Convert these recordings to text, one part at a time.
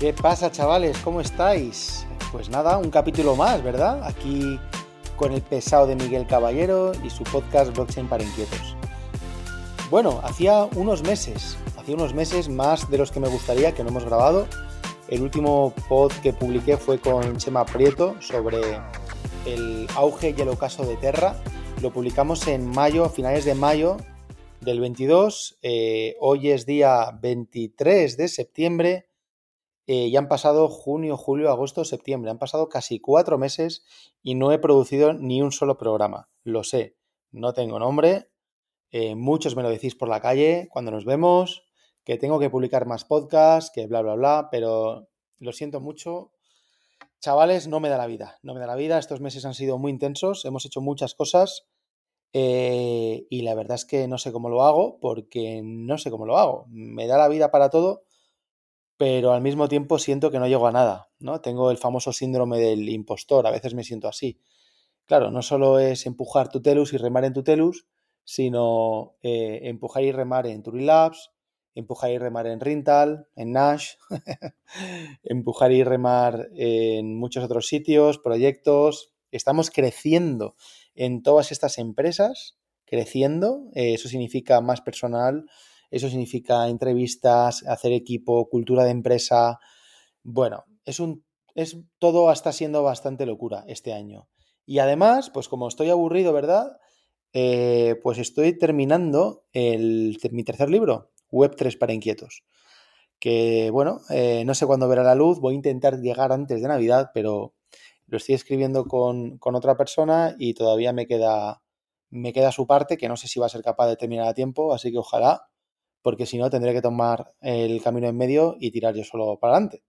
¿Qué pasa, chavales? ¿Cómo estáis? Pues nada, un capítulo más, ¿verdad? Aquí con el pesado de Miguel Caballero y su podcast Blockchain para Inquietos. Bueno, hacía unos meses, hacía unos meses más de los que me gustaría que no hemos grabado. El último pod que publiqué fue con Chema Prieto sobre el auge y el ocaso de Terra. Lo publicamos en mayo, a finales de mayo del 22. Eh, hoy es día 23 de septiembre eh, ya han pasado junio, julio, agosto, septiembre. Han pasado casi cuatro meses y no he producido ni un solo programa. Lo sé, no tengo nombre. Eh, muchos me lo decís por la calle cuando nos vemos, que tengo que publicar más podcasts, que bla, bla, bla, pero lo siento mucho. Chavales, no me da la vida, no me da la vida. Estos meses han sido muy intensos, hemos hecho muchas cosas eh, y la verdad es que no sé cómo lo hago porque no sé cómo lo hago. Me da la vida para todo pero al mismo tiempo siento que no llego a nada, ¿no? Tengo el famoso síndrome del impostor, a veces me siento así. Claro, no solo es empujar tu telus y remar en tu telus, sino eh, empujar y remar en Turilabs, empujar y remar en Rintal, en Nash, empujar y remar en muchos otros sitios, proyectos. Estamos creciendo en todas estas empresas, creciendo, eh, eso significa más personal, eso significa entrevistas, hacer equipo, cultura de empresa. Bueno, es un. Es, todo está siendo bastante locura este año. Y además, pues como estoy aburrido, ¿verdad? Eh, pues estoy terminando el, mi tercer libro, Web 3 para inquietos. Que bueno, eh, no sé cuándo verá la luz, voy a intentar llegar antes de Navidad, pero lo estoy escribiendo con, con, otra persona y todavía me queda, me queda su parte, que no sé si va a ser capaz de terminar a tiempo, así que ojalá porque si no tendré que tomar el camino en medio y tirar yo solo para adelante.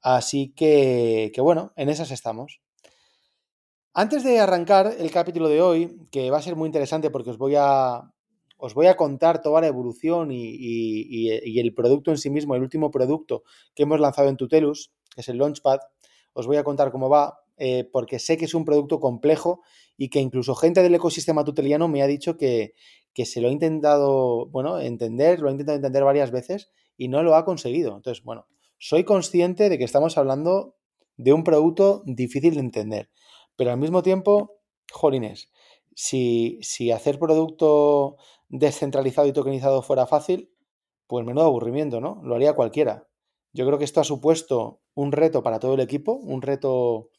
Así que, que bueno, en esas estamos. Antes de arrancar el capítulo de hoy, que va a ser muy interesante porque os voy a, os voy a contar toda la evolución y, el producto en sí mismo, el último producto que hemos lanzado en Tutelus, que es el Launchpad, os voy a contar cómo va, eh, porque sé que es un producto complejo y que incluso gente del ecosistema tuteliano me ha dicho que, que se lo ha intentado, bueno, entender, lo ha intentado entender varias veces y no lo ha conseguido. Entonces, bueno, soy consciente de que estamos hablando de un producto difícil de entender, pero al mismo tiempo, jolines, si, si hacer producto descentralizado y tokenizado fuera fácil, pues menudo aburrimiento, ¿no? Lo haría cualquiera. Yo creo que esto ha supuesto un reto para todo el equipo, un reto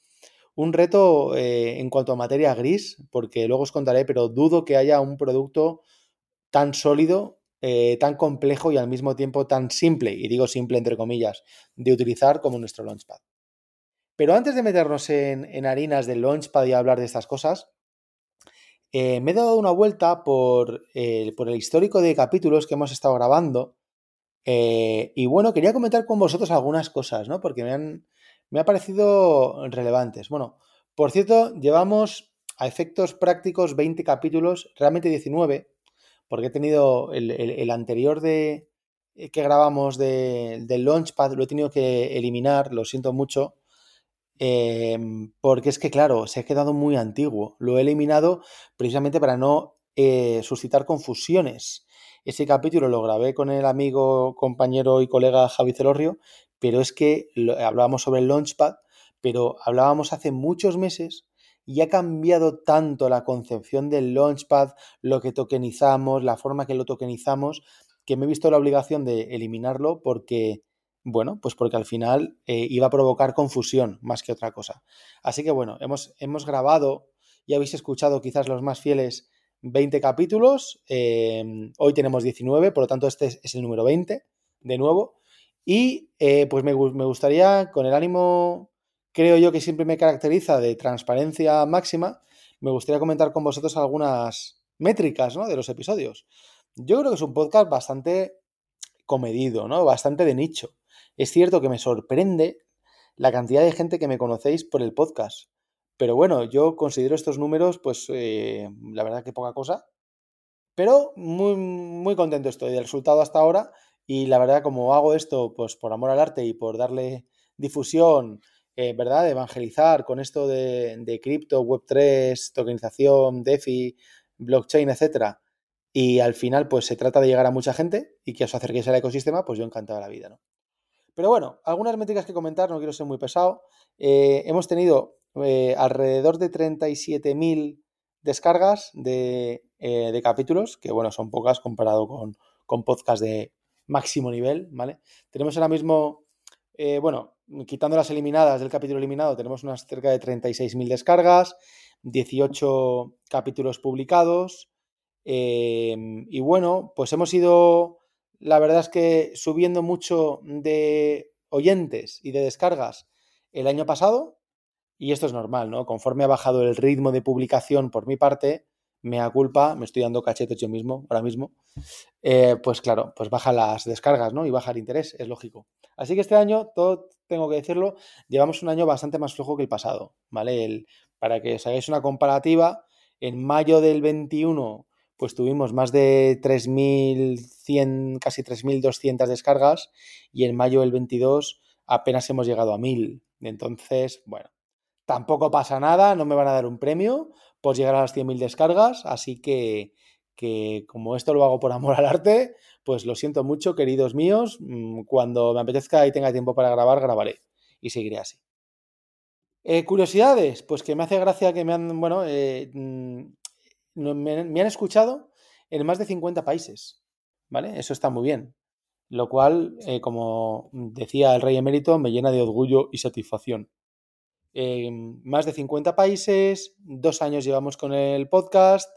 un reto eh, en cuanto a materia gris, porque luego os contaré, pero dudo que haya un producto tan sólido, eh, tan complejo y al mismo tiempo tan simple, y digo simple entre comillas, de utilizar como nuestro Launchpad. Pero antes de meternos en, harinas del Launchpad y hablar de estas cosas, eh, me he dado una vuelta por, por, el histórico de capítulos que hemos estado grabando. y bueno, quería comentar con vosotros algunas cosas, ¿no? Porque me han, me ha parecido relevantes. Bueno, por cierto, llevamos a efectos prácticos 20 capítulos, realmente 19, porque he tenido el, anterior de eh, que grabamos de, del Launchpad, lo he tenido que eliminar, lo siento mucho, em, porque es que, claro, se ha quedado muy antiguo. Lo he eliminado precisamente para no eh, suscitar confusiones. Ese capítulo lo grabé con el amigo, compañero y colega Javi Celorrio pero es que hablábamos sobre el Launchpad, pero hablábamos hace muchos meses y ha cambiado tanto la concepción del Launchpad, lo que tokenizamos, la forma que lo tokenizamos, que me he visto la obligación de eliminarlo porque, bueno, pues porque al final eh, iba a provocar confusión más que otra cosa. Así que bueno, hemos, hemos grabado y habéis escuchado quizás los más fieles 20 capítulos, eh, hoy tenemos 19, por lo tanto este es el número 20 de nuevo. Y eh, pues me, gustaría, con el ánimo, creo yo que siempre me caracteriza de transparencia máxima, me gustaría comentar con vosotros algunas métricas ¿no? de los episodios. Yo creo que es un podcast bastante comedido, ¿no? Bastante de nicho. Es cierto que me sorprende la cantidad de gente que me conocéis por el podcast. Pero bueno, yo considero estos números, pues eh, la verdad que poca cosa. Pero muy, muy contento estoy del resultado hasta ahora y la verdad, como hago esto pues por amor al arte y por darle difusión, eh, ¿verdad? Evangelizar con esto de, de cripto, Web3, tokenización, DeFi, blockchain, etcétera. Y al final, pues se trata de llegar a mucha gente y que os acerquéis al ecosistema, pues yo encantado de la vida, ¿no? Pero bueno, algunas métricas que comentar, no quiero ser muy pesado. Eh, hemos tenido eh, alrededor de 37.000 descargas de, de, capítulos, que bueno, son pocas comparado con, con podcast de máximo nivel, ¿vale? Tenemos ahora mismo, bueno, quitando las eliminadas del capítulo eliminado, tenemos unas cerca de 36.000 descargas, 18 capítulos publicados. Em, y bueno, pues hemos ido, la verdad es que subiendo mucho de oyentes y de descargas el año pasado. Y esto es normal, ¿no? Conforme ha bajado el ritmo de publicación por mi parte, me da culpa, me estoy dando cachetes yo mismo, ahora mismo, eh, pues claro, pues baja las descargas, ¿no? Y baja el interés, es lógico. Así que este año, todo tengo que decirlo, llevamos un año bastante más flojo que el pasado, ¿vale? El, para que os hagáis una comparativa, en mayo del 21 pues tuvimos más de 3.100, casi 3.200 descargas y en mayo del 22 apenas hemos llegado a 1.000. Entonces, bueno, tampoco pasa nada, no me van a dar un premio por llegar a las 100.000 descargas, así que, que como esto lo hago por amor al arte, pues lo siento mucho, queridos míos, mm, cuando me apetezca y tenga tiempo para grabar, grabaré y seguiré así. Eh, curiosidades, pues que me hace gracia que me han, bueno, eh, mm, me, han escuchado en más de 50 países, ¿vale? Eso está muy bien. Lo cual, eh, como decía el rey emérito, me llena de orgullo y satisfacción. Más de 50 países, dos años llevamos con el podcast.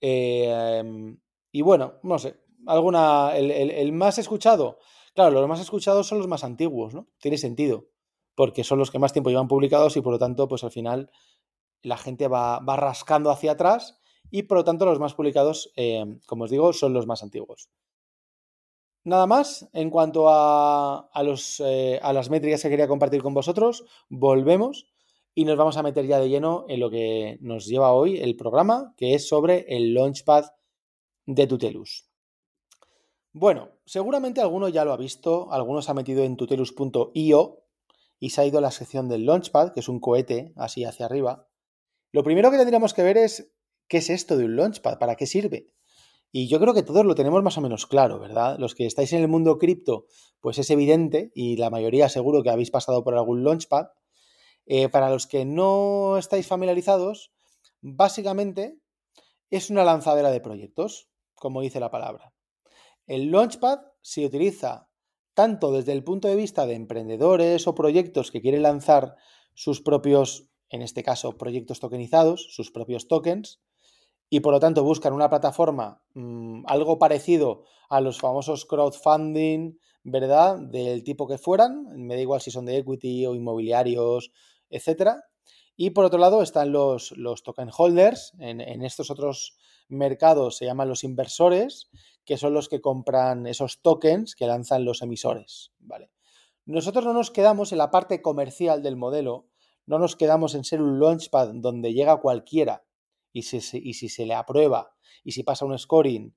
y bueno, no sé, alguna. El, el, más escuchado. Claro, los más escuchados son los más antiguos, ¿no? Tiene sentido porque son los que más tiempo llevan publicados y por lo tanto, pues al final la gente va, rascando hacia atrás y por lo tanto los más publicados, eh, como os digo, son los más antiguos. Nada más, en cuanto a, los, eh, a las métricas que quería compartir con vosotros, volvemos y nos vamos a meter ya de lleno en lo que nos lleva hoy el programa, que es sobre el Launchpad de Tutelus. Bueno, seguramente alguno ya lo ha visto, algunos ha metido en tutelus.io, y se ha ido a la sección del Launchpad, que es un cohete así hacia arriba. Lo primero que tendríamos que ver es qué es esto de un Launchpad, para qué sirve. Y yo creo que todos lo tenemos más o menos claro, ¿verdad? Los que estáis en el mundo cripto, pues es evidente y la mayoría seguro que habéis pasado por algún Launchpad. Eh, para los que no estáis familiarizados, básicamente es una lanzadera de proyectos, como dice la palabra. El Launchpad se utiliza tanto desde el punto de vista de emprendedores o proyectos que quieren lanzar sus propios, en este caso, proyectos tokenizados, sus propios tokens, y por lo tanto buscan una plataforma mm, algo parecido a los famosos crowdfunding, ¿verdad? Del tipo que fueran, me da igual si son de equity o inmobiliarios, etcétera. Y por otro lado están los, los token holders, en, en estos otros mercados se llaman los inversores, que son los que compran esos tokens que lanzan los emisores. ¿vale? Nosotros no nos quedamos en la parte comercial del modelo, no nos quedamos en ser un launchpad donde llega cualquiera y si, y si se le aprueba y si pasa un scoring,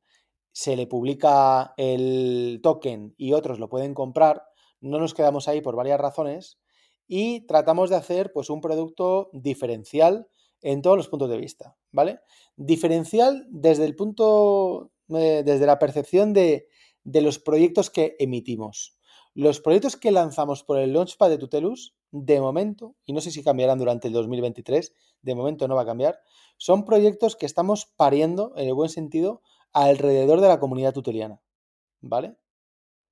se le publica el token y otros lo pueden comprar, no nos quedamos ahí por varias razones y tratamos de hacer pues un producto diferencial en todos los puntos de vista, ¿vale? Diferencial desde el punto eh, desde la percepción de, los proyectos que emitimos. Los proyectos que lanzamos por el Launchpad de Tutelus, de momento, y no sé si cambiarán durante el 2023, de momento no va a cambiar, son proyectos que estamos pariendo, en el buen sentido, alrededor de la comunidad tuteliana. ¿Vale?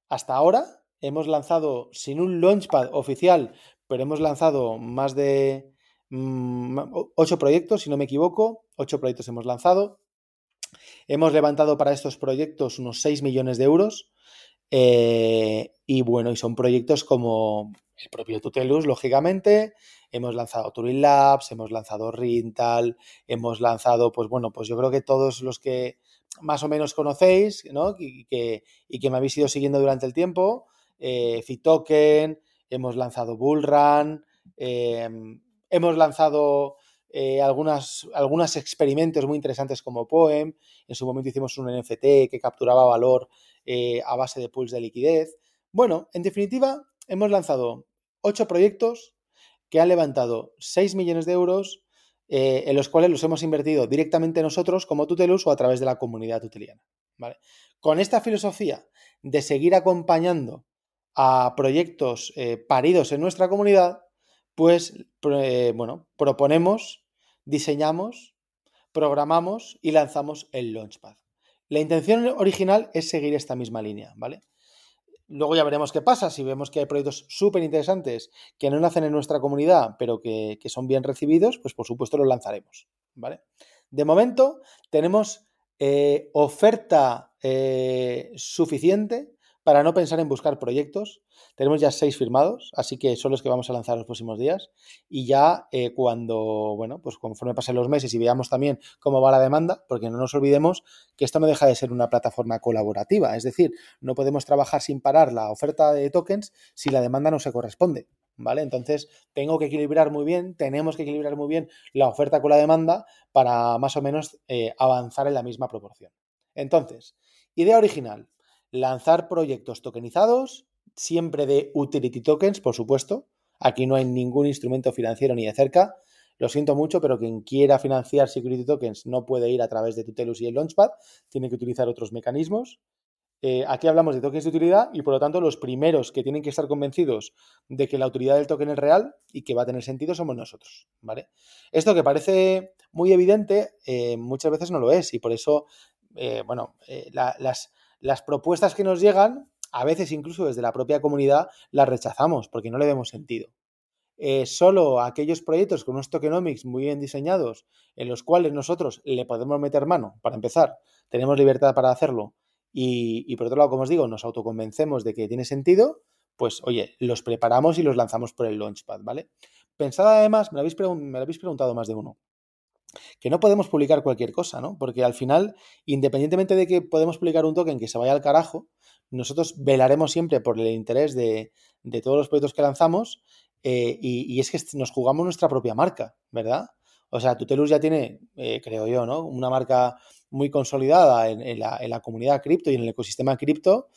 Hasta ahora hemos lanzado, sin un Launchpad oficial, pero hemos lanzado más de mm, ocho proyectos, si no me equivoco, ocho proyectos hemos lanzado. Hemos levantado para estos proyectos unos 6 millones de euros. Eh, y bueno, y son proyectos como el propio Tutelus, lógicamente. Hemos lanzado Turing Labs, hemos lanzado Rintal, hemos lanzado, pues bueno, pues yo creo que todos los que más o menos conocéis, ¿no? Y que, y que me habéis ido siguiendo durante el tiempo, eh, Fitoken, hemos lanzado Bullrun, eh, hemos lanzado eh, algunas, algunos experimentos muy interesantes como Poem. En su momento hicimos un NFT que capturaba valor eh, a base de pools de liquidez. Bueno, en definitiva, hemos lanzado ocho proyectos que han levantado 6 millones de euros, eh, en los cuales los hemos invertido directamente nosotros como Tutelus o a través de la comunidad tuteliana. ¿vale? Con esta filosofía de seguir acompañando a proyectos eh, paridos en nuestra comunidad, pues, bueno, proponemos, diseñamos, programamos y lanzamos el Launchpad. La intención original es seguir esta misma línea, ¿vale? Luego ya veremos qué pasa. Si vemos que hay proyectos súper interesantes que no nacen en nuestra comunidad, pero que, son bien recibidos, pues por supuesto los lanzaremos. ¿vale? De momento tenemos eh, oferta eh, suficiente para no pensar en buscar proyectos. Tenemos ya seis firmados, así que son los que vamos a lanzar los próximos días. Y ya eh, cuando, bueno, pues conforme pasen los meses y veamos también cómo va la demanda, porque no nos olvidemos que esto no deja de ser una plataforma colaborativa. Es decir, no podemos trabajar sin parar la oferta de tokens si la demanda no se corresponde. ¿Vale? Entonces, tengo que equilibrar muy bien, tenemos que equilibrar muy bien la oferta con la demanda para más o menos eh, avanzar en la misma proporción. Entonces, idea original, lanzar proyectos tokenizados, siempre de utility tokens, por supuesto. Aquí no hay ningún instrumento financiero ni de cerca. Lo siento mucho, pero quien quiera financiar security tokens no puede ir a través de Tutelus y el Launchpad, tiene que utilizar otros mecanismos. Eh, aquí hablamos de tokens de utilidad y por lo tanto los primeros que tienen que estar convencidos de que la utilidad del token es real y que va a tener sentido somos nosotros, ¿vale? Esto que parece muy evidente eh, muchas veces no lo es y por eso, eh, bueno, las, las propuestas que nos llegan, a veces incluso desde la propia comunidad, las rechazamos porque no le vemos sentido. Eh, solo aquellos proyectos con unos tokenomics muy bien diseñados, en los cuales nosotros le podemos meter mano, para empezar, tenemos libertad para hacerlo, y, por otro lado, como os digo, nos autoconvencemos de que tiene sentido, pues oye, los preparamos y los lanzamos por el Launchpad, ¿vale? Pensad además, me lo habéis, me lo habéis preguntado más de uno, que no podemos publicar cualquier cosa, ¿no? Porque al final, independientemente de que podemos publicar un token que se vaya al carajo, nosotros velaremos siempre por el interés de, todos los proyectos que lanzamos eh, y, es que nos jugamos nuestra propia marca, ¿verdad? O sea, Tutelus ya tiene, eh, creo yo, ¿no? Una marca muy consolidada en la comunidad cripto y en el ecosistema cripto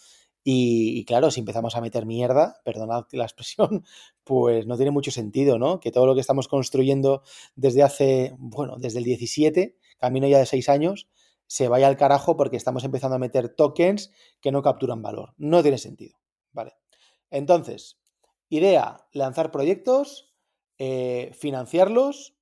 y, claro, si empezamos a meter mierda, perdonad la expresión, pues no tiene mucho sentido, ¿no? Que todo lo que estamos construyendo desde hace, bueno, desde el 17, camino ya de 6 años, se vaya al carajo porque estamos empezando a meter tokens que no capturan valor. No tiene sentido, ¿vale? Entonces, idea, lanzar proyectos, eh, financiarlos.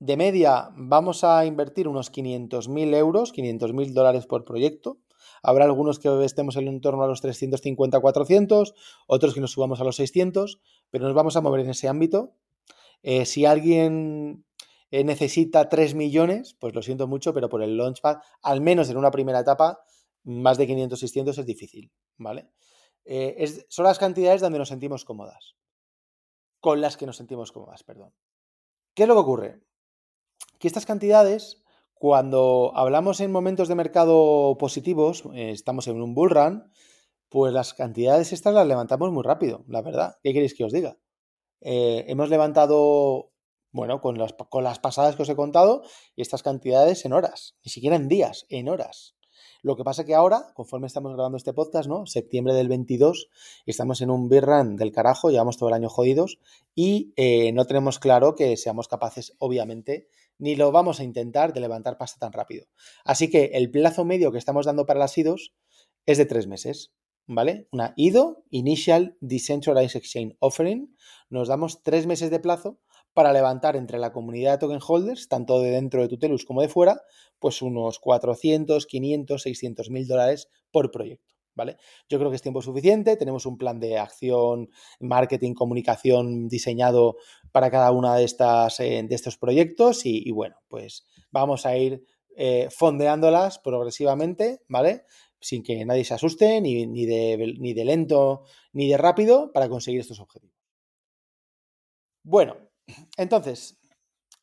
De media vamos a invertir unos 500.000 euros, 500.000 dólares por proyecto. Habrá algunos que estemos en torno a los 350, 400, otros que nos subamos a los 600, pero nos vamos a mover en ese ámbito. Eh, si alguien eh, necesita 3 millones, pues lo siento mucho, pero por el Launchpad, al menos en una primera etapa, más de 500, 600 es difícil, ¿vale? Eh, son las cantidades donde nos sentimos cómodas. Con las que nos sentimos cómodas, perdón. ¿Qué es lo que ocurre? Que estas cantidades cuando hablamos en momentos de mercado positivos, eh, estamos en un bull run, pues las cantidades estas las levantamos muy rápido, la verdad. ¿Qué queréis que os diga? Eh, hemos levantado, bueno, con las, con las pasadas que os he contado, estas cantidades en horas, ni siquiera en días, en horas. Lo que pasa que ahora, conforme estamos grabando este podcast, ¿no? Septiembre del 22, estamos en un beer run del carajo, llevamos todo el año jodidos y eh, no tenemos claro que seamos capaces, obviamente, ni lo vamos a intentar de levantar pasta tan rápido. Así que el plazo medio que estamos dando para las IDOs es de tres meses, ¿vale? Una IDO, Initial Decentralized Exchange Offering, nos damos tres meses de plazo para levantar entre la comunidad de token holders, tanto de dentro de Tutelus como de fuera, pues unos 400, 500, 600 mil dólares por proyecto. Yo creo que es tiempo suficiente, tenemos un plan de acción, marketing, comunicación diseñado para cada una de, eh, de estos proyectos y, bueno, pues vamos a ir eh, fondeándolas progresivamente, ¿vale? Sin que nadie se asuste, ni, de, ni de lento ni de rápido para conseguir estos objetivos. Bueno, entonces,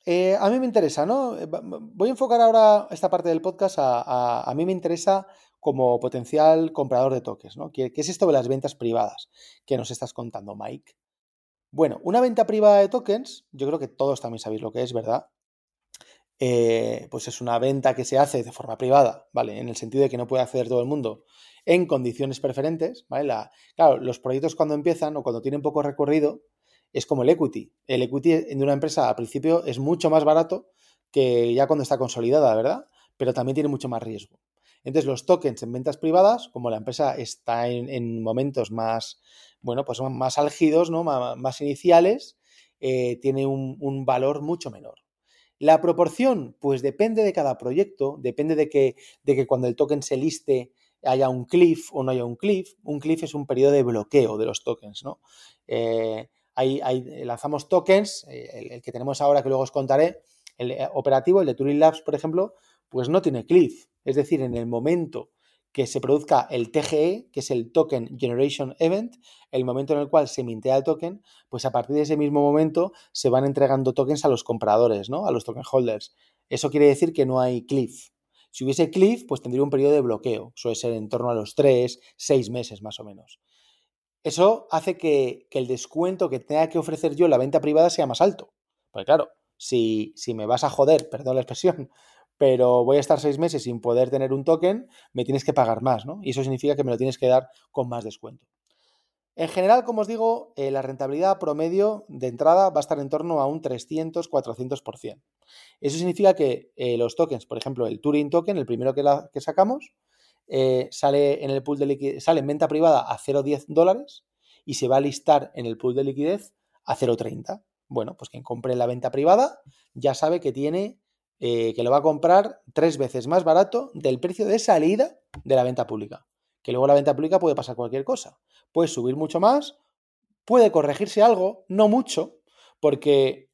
eh, a mí me interesa, ¿no? Voy a enfocar ahora esta parte del podcast a, a mí me interesa como potencial comprador de toques, ¿no? ¿Qué, es esto de las ventas privadas que nos estás contando, Mike? Bueno, una venta privada de tokens, yo creo que todos también sabéis lo que es, ¿verdad? Eh, pues es una venta que se hace de forma privada, ¿vale? En el sentido de que no puede acceder todo el mundo en condiciones preferentes, ¿vale? claro, los proyectos cuando empiezan o cuando tienen poco recorrido es como el equity. El equity de una empresa al principio es mucho más barato que ya cuando está consolidada, ¿verdad? Pero también tiene mucho más riesgo. Entonces, los tokens en ventas privadas, como la empresa está en, momentos más, bueno, pues más álgidos, ¿no? más, iniciales, eh, tiene un, valor mucho menor. La proporción, pues depende de cada proyecto, depende de que, de que cuando el token se liste haya un cliff o no haya un cliff. Un cliff es un periodo de bloqueo de los tokens, ¿no? Eh, lanzamos tokens, eh, el, que tenemos ahora que luego os contaré, el eh, operativo, el de Turing Labs, por ejemplo, pues no tiene cliff. Es decir, en el momento que se produzca el TGE, que es el Token Generation Event, el momento en el cual se mintea el token, pues a partir de ese mismo momento se van entregando tokens a los compradores, ¿no? A los token holders. Eso quiere decir que no hay cliff. Si hubiese cliff, pues tendría un periodo de bloqueo. Suele ser en torno a los 3, 6 meses más o menos. Eso hace que, el descuento que tenga que ofrecer yo en la venta privada sea más alto. Porque claro, si, si me vas a joder, perdón la expresión, pero voy a estar seis meses sin poder tener un token, me tienes que pagar más, ¿no? Y eso significa que me lo tienes que dar con más descuento. En general, como os digo, eh, la rentabilidad promedio de entrada va a estar en torno a un 300-400%. Eso significa que eh, los tokens, por ejemplo, el Turing token, el primero que, sacamos, eh, sale en el pool de liquidez, sale en venta privada a 0,10 dólares y se va a listar en el pool de liquidez a 0,30. Bueno, pues quien compre en la venta privada ya sabe que tiene que lo va a comprar tres veces más barato del precio de salida de la venta pública. Que luego la venta pública puede pasar cualquier cosa puede subir mucho más, puede corregirse algo, no mucho, porque,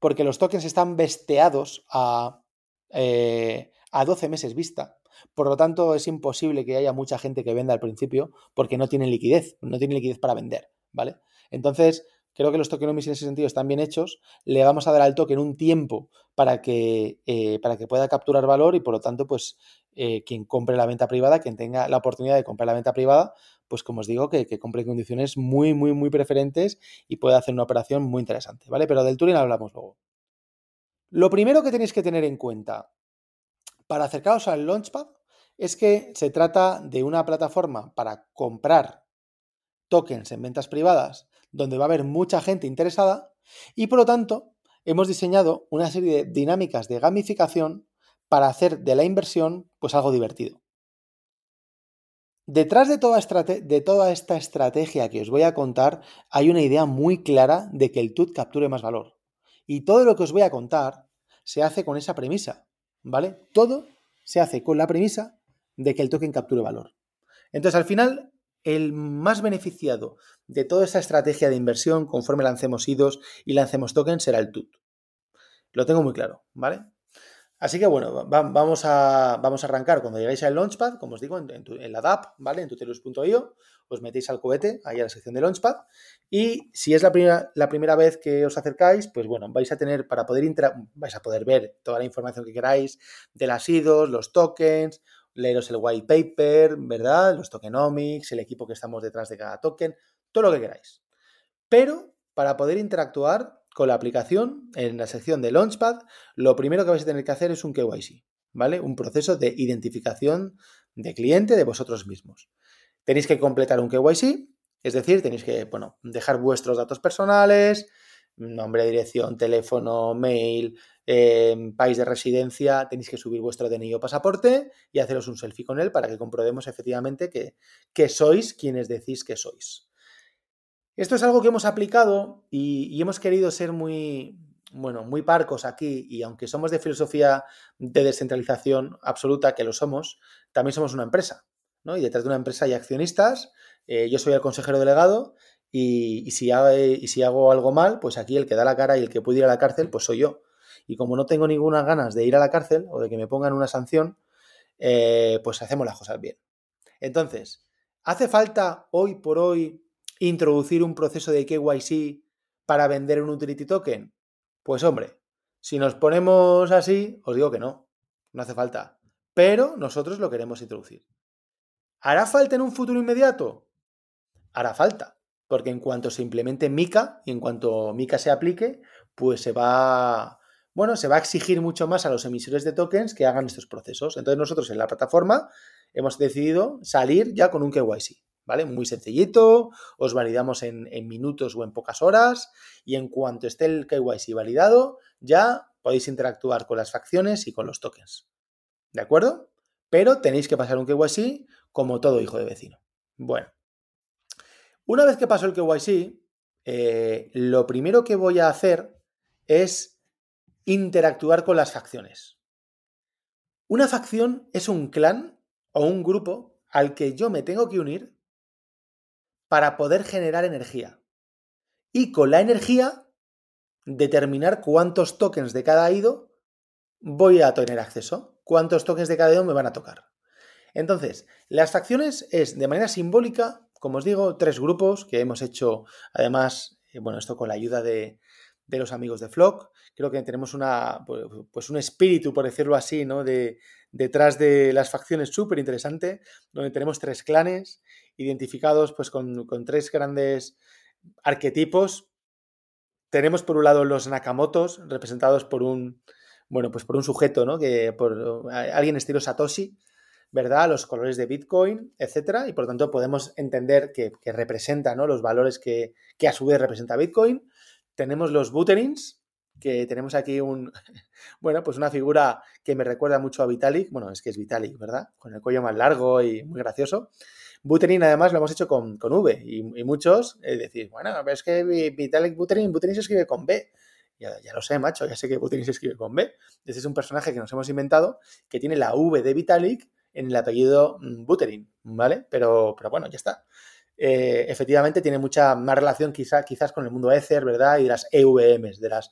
porque los tokens están besteados a, eh, a 12 meses vista. Por lo tanto, es imposible que haya mucha gente que venda al principio porque no tienen liquidez, no tienen liquidez para vender, ¿vale? Entonces, creo que los tokenomics en ese sentido están bien hechos. Le vamos a dar al token un tiempo para que, eh, para que pueda capturar valor y por lo tanto, pues eh, quien compre la venta privada, quien tenga la oportunidad de comprar la venta privada, pues como os digo, que, compre en condiciones muy, muy, muy preferentes y pueda hacer una operación muy interesante, ¿vale? Pero del Turing hablamos luego. Lo primero que tenéis que tener en cuenta para acercaros al Launchpad es que se trata de una plataforma para comprar tokens en ventas privadas donde va a haber mucha gente interesada y por lo tanto hemos diseñado una serie de dinámicas de gamificación para hacer de la inversión pues algo divertido. Detrás de toda, de toda, esta estrategia que os voy a contar hay una idea muy clara de que el TUT capture más valor. Y todo lo que os voy a contar se hace con esa premisa, ¿vale? Todo se hace con la premisa de que el token capture valor. Entonces, al final, el más beneficiado de toda esa estrategia de inversión conforme lancemos IDOs y lancemos tokens será el TUT. Lo tengo muy claro, ¿vale? Así que bueno, vamos a, vamos a arrancar cuando llegáis al Launchpad, como os digo, en, la DAP, ¿vale? En tutelus.io, os metéis al cohete, ahí a la sección de Launchpad, y si es la primera, la primera vez que os acercáis, pues bueno, vais a tener, para poder, vais a poder ver toda la información que queráis de las IDOs, los tokens, leeros el white paper, ¿verdad? Los tokenomics, el equipo que estamos detrás de cada token, todo lo que queráis. Pero para poder interactuar con la aplicación, en la sección de Launchpad, lo primero que vais a tener que hacer es un KYC, ¿vale? Un proceso de identificación de cliente de vosotros mismos. Tenéis que completar un KYC, es decir, tenéis que, bueno, dejar vuestros datos personales, nombre, dirección, teléfono, mail, em, país de residencia, tenéis que subir vuestro DNI o pasaporte y haceros un selfie con él para que comprobemos efectivamente que, que sois quienes decís que sois. Esto es algo que hemos aplicado y, hemos querido ser muy, bueno, muy parcos aquí y aunque somos de filosofía de descentralización absoluta, que lo somos, también somos una empresa, ¿no? Y detrás de una empresa hay accionistas, eh, yo soy el consejero delegado y, si hago, algo mal, pues aquí el que da la cara y el que puede ir a la cárcel, pues soy yo. Y como no tengo ninguna ganas de ir a la cárcel o de que me pongan una sanción, eh, pues hacemos las cosas bien. Entonces, ¿hace falta hoy por hoy introducir un proceso de KYC para vender un utility token? Pues hombre, si nos ponemos así, os digo que no, no hace falta. Pero nosotros lo queremos introducir. ¿Hará falta en un futuro inmediato? Hará falta, porque en cuanto se implemente Mica y en cuanto Mica se aplique, pues se va, bueno, se va a exigir mucho más a los emisores de tokens que hagan estos procesos. Entonces nosotros en la plataforma hemos decidido salir ya con un KYC. ¿vale? Muy sencillito, os validamos en, minutos o en pocas horas y en cuanto esté el KYC validado, ya podéis interactuar con las facciones y con los tokens. ¿De acuerdo? Pero tenéis que pasar un KYC como todo hijo de vecino. Bueno, una vez que paso el KYC, eh, lo primero que voy a hacer es interactuar con las facciones. Una facción es un clan o un grupo al que yo me tengo que unir para poder generar energía. Y con la energía determinar cuántos tokens de cada IDO voy a tener acceso, cuántos tokens de cada IDO me van a tocar. Entonces, las facciones es de manera simbólica, como os digo, tres grupos que hemos hecho, además, eh, bueno, esto con la ayuda de, los amigos de Flock. Creo que tenemos una, pues, pues un espíritu, por decirlo así, ¿no? De, detrás de las facciones súper interesante, donde tenemos tres clanes identificados pues, con, con tres grandes arquetipos tenemos por un lado los Nakamotos, representados por un, bueno, pues por un sujeto, ¿no? Que por alguien estilo Satoshi, ¿verdad? Los colores de Bitcoin, etcétera, y por lo tanto podemos entender que, representa, ¿no? Los valores que, a su vez representa Bitcoin. Tenemos los Buterins, que tenemos aquí un, bueno, pues una figura que me recuerda mucho a Vitalik, bueno, es que es Vitalik, ¿verdad? Con el cuello más largo y muy gracioso. Buterin además lo hemos hecho con, V y, muchos es decir, bueno, es que Vitalik Buterin, Buterin se escribe con B. Ya, ya, lo sé, macho, ya sé que Buterin se escribe con B. Ese es un personaje que nos hemos inventado que tiene la V de Vitalik en el apellido mm, Buterin, ¿vale? Pero, pero bueno, ya está. Eh, efectivamente tiene mucha más relación quizá, quizás con el mundo Ether, ¿verdad? Y de las EVMs, de las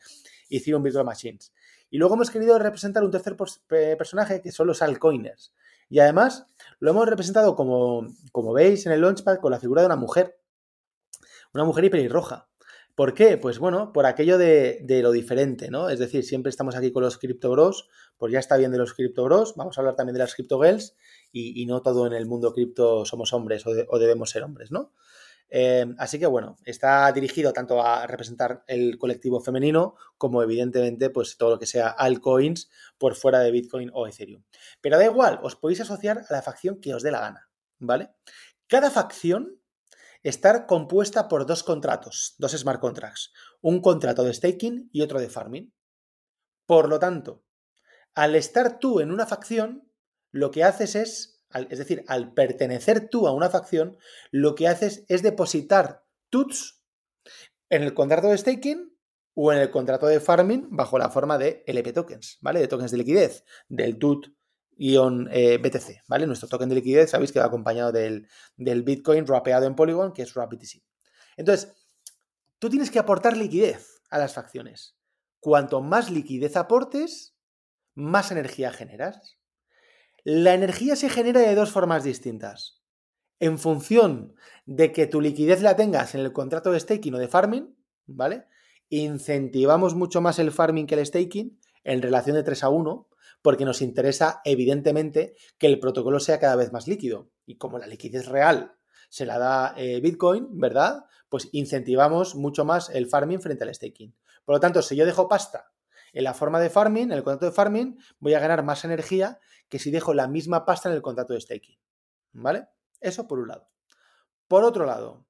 Ethereum Virtual Machines. Y luego hemos querido representar un tercer personaje que son los altcoiners. Y además lo hemos representado, como, como veis en el Launchpad, con la figura de una mujer. Una mujer y pelirroja. ¿Por qué? Pues bueno, por aquello de, lo diferente, ¿no? Es decir, siempre estamos aquí con los criptogros, pues ya está bien de los criptogros, vamos a hablar también de las criptogirls y, y no todo en el mundo cripto somos hombres o debemos ser hombres, ¿no? Em, así que bueno, está dirigido tanto a representar el colectivo femenino como evidentemente pues todo lo que sea altcoins por fuera de Bitcoin o Ethereum. Pero da igual, os podéis asociar a la facción que os dé la gana, ¿vale? Cada facción está compuesta por dos contratos, dos smart contracts, un contrato de staking y otro de farming. Por lo tanto, al estar tú en una facción, lo que haces es es decir, al pertenecer tú a una facción, lo que haces es depositar TUTS en el contrato de staking o en el contrato de farming bajo la forma de LP tokens, ¿vale? De tokens de liquidez, del TUT BTC, ¿vale? Nuestro token de liquidez, sabéis que va acompañado del, del Bitcoin rapeado en Polygon, que es RapBTC. Entonces, tú tienes que aportar liquidez a las facciones. Cuanto más liquidez aportes, más energía generas. La energía se genera de dos formas distintas. En función de que tu liquidez la tengas en el contrato de staking o de farming, ¿vale? Incentivamos mucho más el farming que el staking en relación de 3 a 1, porque nos interesa, evidentemente, que el protocolo sea cada vez más líquido. Y como la liquidez real se la da eh, Bitcoin, ¿verdad? Pues incentivamos mucho más el farming frente al staking. Por lo tanto, si yo dejo pasta en la forma de farming, en el contrato de farming, voy a ganar más energía que si dejo la misma pasta en el contrato de staking. ¿Vale? Eso por un lado. Por otro lado,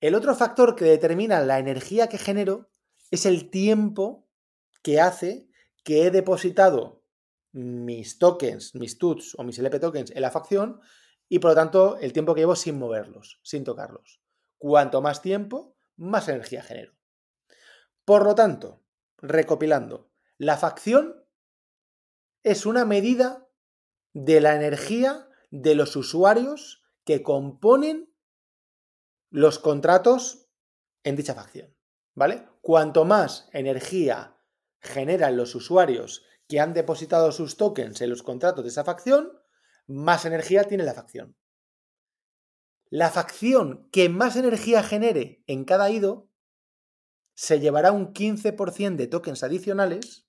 el otro factor que determina la energía que genero es el tiempo que hace que he depositado mis tokens, mis TUTs o mis LP tokens en la facción y por lo tanto el tiempo que llevo sin moverlos, sin tocarlos. Cuanto más tiempo, más energía genero. Por lo tanto, recopilando, la facción es una medida de la energía de los usuarios que componen los contratos en dicha facción. ¿Vale? Cuanto más energía generan los usuarios que han depositado sus tokens en los contratos de esa facción, más energía tiene la facción. La facción que más energía genere en cada IDO se llevará un 15% de tokens adicionales,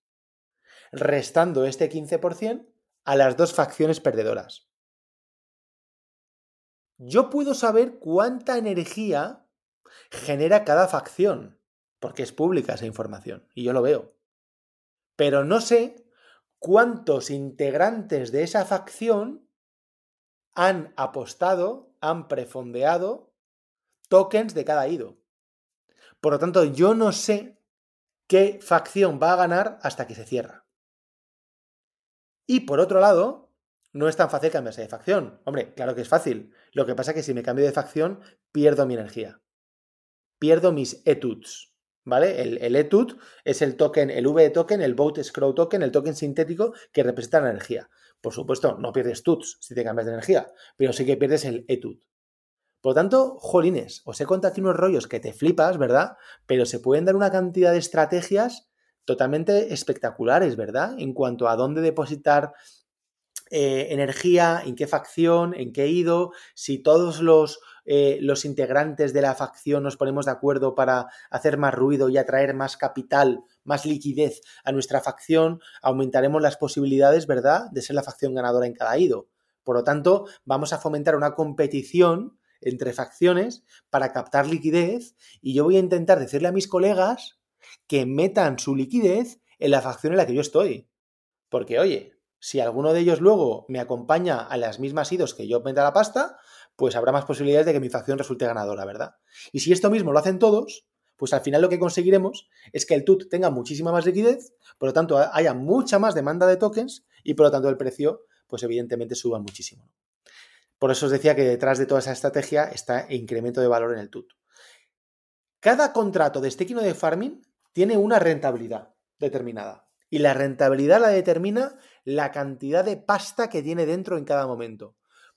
restando este 15% a las dos facciones perdedoras. Yo puedo saber cuánta energía genera cada facción, porque es pública esa información, y yo lo veo. Pero no sé cuántos integrantes de esa facción han apostado, han prefondeado tokens de cada IDO. Por lo tanto, yo no sé qué facción va a ganar hasta que se cierra. Y por otro lado, no es tan fácil cambiarse de facción. Hombre, claro que es fácil. Lo que pasa es que si me cambio de facción, pierdo mi energía. Pierdo mis etudes. ¿Vale? El, el etud es el token, el V token, el Vote Scroll token, el token sintético que representa la energía. Por supuesto, no pierdes tuts si te cambias de energía, pero sí que pierdes el etud. Por lo tanto, jolines, os he contado aquí unos rollos que te flipas, ¿verdad? Pero se pueden dar una cantidad de estrategias totalmente espectaculares, ¿verdad? En cuanto a dónde depositar eh, energía, en qué facción, en qué ido, si todos los, eh, los, integrantes de la facción nos ponemos de acuerdo para hacer más ruido y atraer más capital, más liquidez a nuestra facción, aumentaremos las posibilidades, ¿verdad?, de ser la facción ganadora en cada ido. Por lo tanto, vamos a fomentar una competición entre facciones para captar liquidez y yo voy a intentar decirle a mis colegas que metan su liquidez en la facción en la que yo estoy. Porque, oye, si alguno de ellos luego me acompaña a las mismas idos que yo meta la pasta, pues habrá más posibilidades de que mi facción resulte ganadora, ¿verdad? Y si esto mismo lo hacen todos, pues al final lo que conseguiremos es que el TUT tenga muchísima más liquidez, por lo tanto haya mucha más demanda de tokens y por lo tanto el precio, pues evidentemente suba muchísimo. Por eso os decía que detrás de toda esa estrategia está el incremento de valor en el TUT. Cada contrato de staking o de farming tiene una rentabilidad determinada. Y la rentabilidad la determina la cantidad de pasta que tiene dentro en cada momento.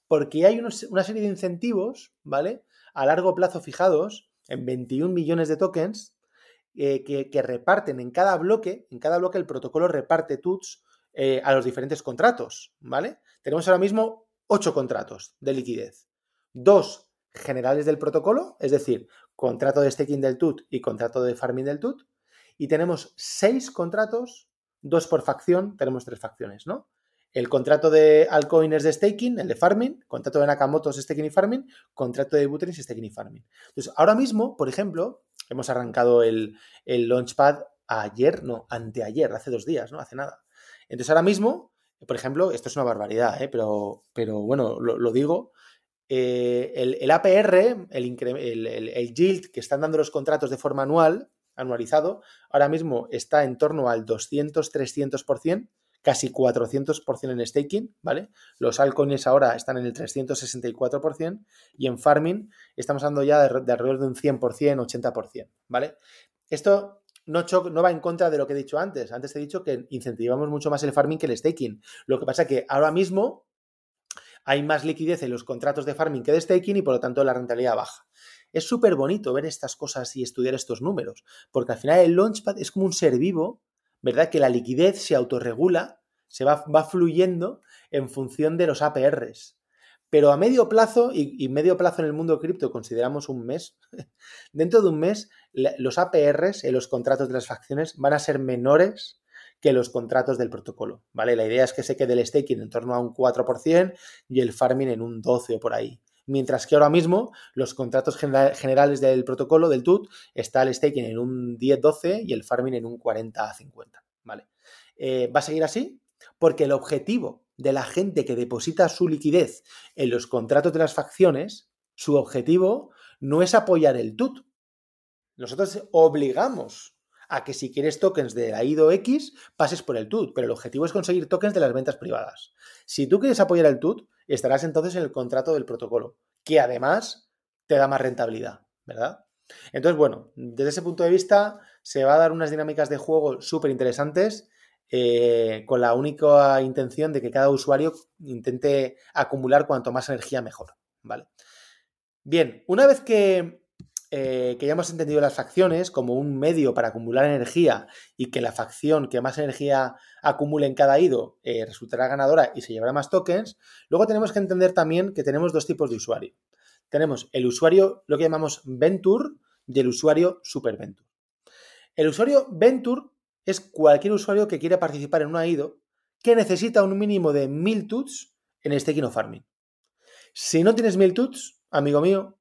Porque hay una serie de incentivos, ¿vale? A largo plazo fijados en 21 millones de tokens eh, que, reparten en cada bloque, en cada bloque el protocolo reparte TUTS eh, a los diferentes contratos, ¿vale? Tenemos ahora mismo 8 contratos de liquidez. Dos generales del protocolo, es decir, contrato de staking del TUT y contrato de farming del TUT. Y tenemos 6 contratos dos por facción, tenemos tres facciones, ¿no? El contrato de altcoin es de staking, el de farming, contrato de Nakamoto es staking y farming, contrato de Buterin es staking y farming. Entonces, ahora mismo, por ejemplo, hemos arrancado el, launchpad ayer, no, anteayer, hace dos días, ¿no? Hace nada. Entonces, ahora mismo, por ejemplo, esto es una barbaridad, ¿eh? pero, pero bueno, lo, digo, eh, el, APR, el, el, yield que están dando los contratos de forma anual, anualizado, ahora mismo está en torno al 200-300%, casi 400% en staking, ¿vale? Los altcoins ahora están en el 364% y en farming estamos hablando ya de, alrededor de un 100%, 80%, ¿vale? Esto no, no, va en contra de lo que he dicho antes. Antes he dicho que incentivamos mucho más el farming que el staking. Lo que pasa es que ahora mismo hay más liquidez en los contratos de farming que de staking y por lo tanto la rentabilidad baja. Es súper bonito ver estas cosas y estudiar estos números, porque al final el Launchpad es como un ser vivo, ¿verdad? Que la liquidez se autorregula, se va, va fluyendo en función de los APRs. Pero a medio plazo, y, medio plazo en el mundo cripto consideramos un mes, dentro de un mes los APRs en los contratos de las facciones van a ser menores que los contratos del protocolo, ¿vale? La idea es que se quede el staking en torno a un 4% y el farming en un 12 o por ahí mientras que ahora mismo los contratos generales del protocolo, del TUT, está el staking en un 10-12 y el farming en un 40-50. ¿vale? Eh, ¿Va a seguir así? Porque el objetivo de la gente que deposita su liquidez en los contratos de las facciones, su objetivo no es apoyar el TUT. Nosotros obligamos a que si quieres tokens de la IDO X, pases por el TUT, pero el objetivo es conseguir tokens de las ventas privadas. Si tú quieres apoyar el TUT, estarás entonces en el contrato del protocolo, que además te da más rentabilidad, ¿verdad? Entonces, bueno, desde ese punto de vista se va a dar unas dinámicas de juego súper interesantes eh, con la única intención de que cada usuario intente acumular cuanto más energía mejor, ¿vale? Bien, una vez que eh, que ya hemos entendido las facciones como un medio para acumular energía y que la facción que más energía acumule en cada ido eh, resultará ganadora y se llevará más tokens, luego tenemos que entender también que tenemos dos tipos de usuario. Tenemos el usuario, lo que llamamos Venture, y el usuario Super Venture. El usuario Venture es cualquier usuario que quiera participar en una IDO que necesita un mínimo de 1000 tuts en staking o farming. Si no tienes 1000 tuts, amigo mío,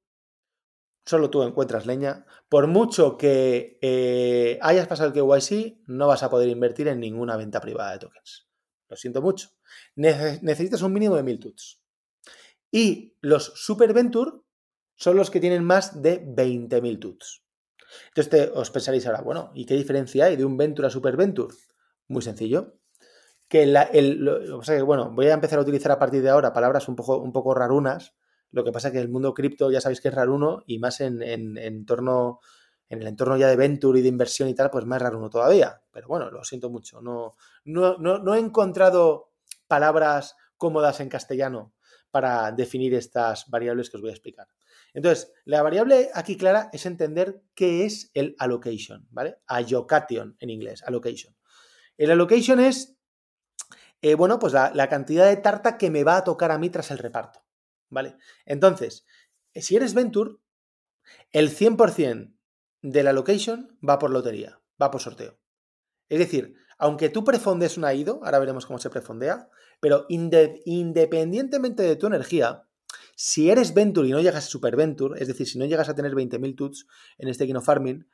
solo tú encuentras leña. Por mucho que eh, hayas pasado el KYC, no vas a poder invertir en ninguna venta privada de tokens. Lo siento mucho. necesitas un mínimo de 1000 tuts. Y los Super Venture son los que tienen más de 20.000 tuts. Entonces os pensaréis ahora, bueno, ¿y qué diferencia hay de un Venture a Super Venture? Muy sencillo. que el, o sea, bueno, voy a empezar a utilizar a partir de ahora palabras un poco, un poco rarunas. Lo que pasa es que el mundo cripto ya sabéis que es raruno y más en, en, torno, en el entorno ya de venture y de inversión y tal, pues más raruno todavía. Pero bueno, lo siento mucho. No, no, no, no he encontrado palabras cómodas en castellano para definir estas variables que os voy a explicar. Entonces, la variable aquí clara es entender qué es el allocation, ¿vale? Allocation en inglés, allocation. El allocation es, eh, bueno, pues la, cantidad de tarta que me va a tocar a mí tras el reparto, ¿vale? Entonces, si eres Venture, el 100% de la allocation va por lotería, va por sorteo. Es decir, aunque tú prefondes una IDO, ahora veremos cómo se prefondea, pero independientemente de tu energía, si eres Venture y no llegas a Super Venture, es decir, si no llegas a tener 20.000 tuts en este Kino Farming,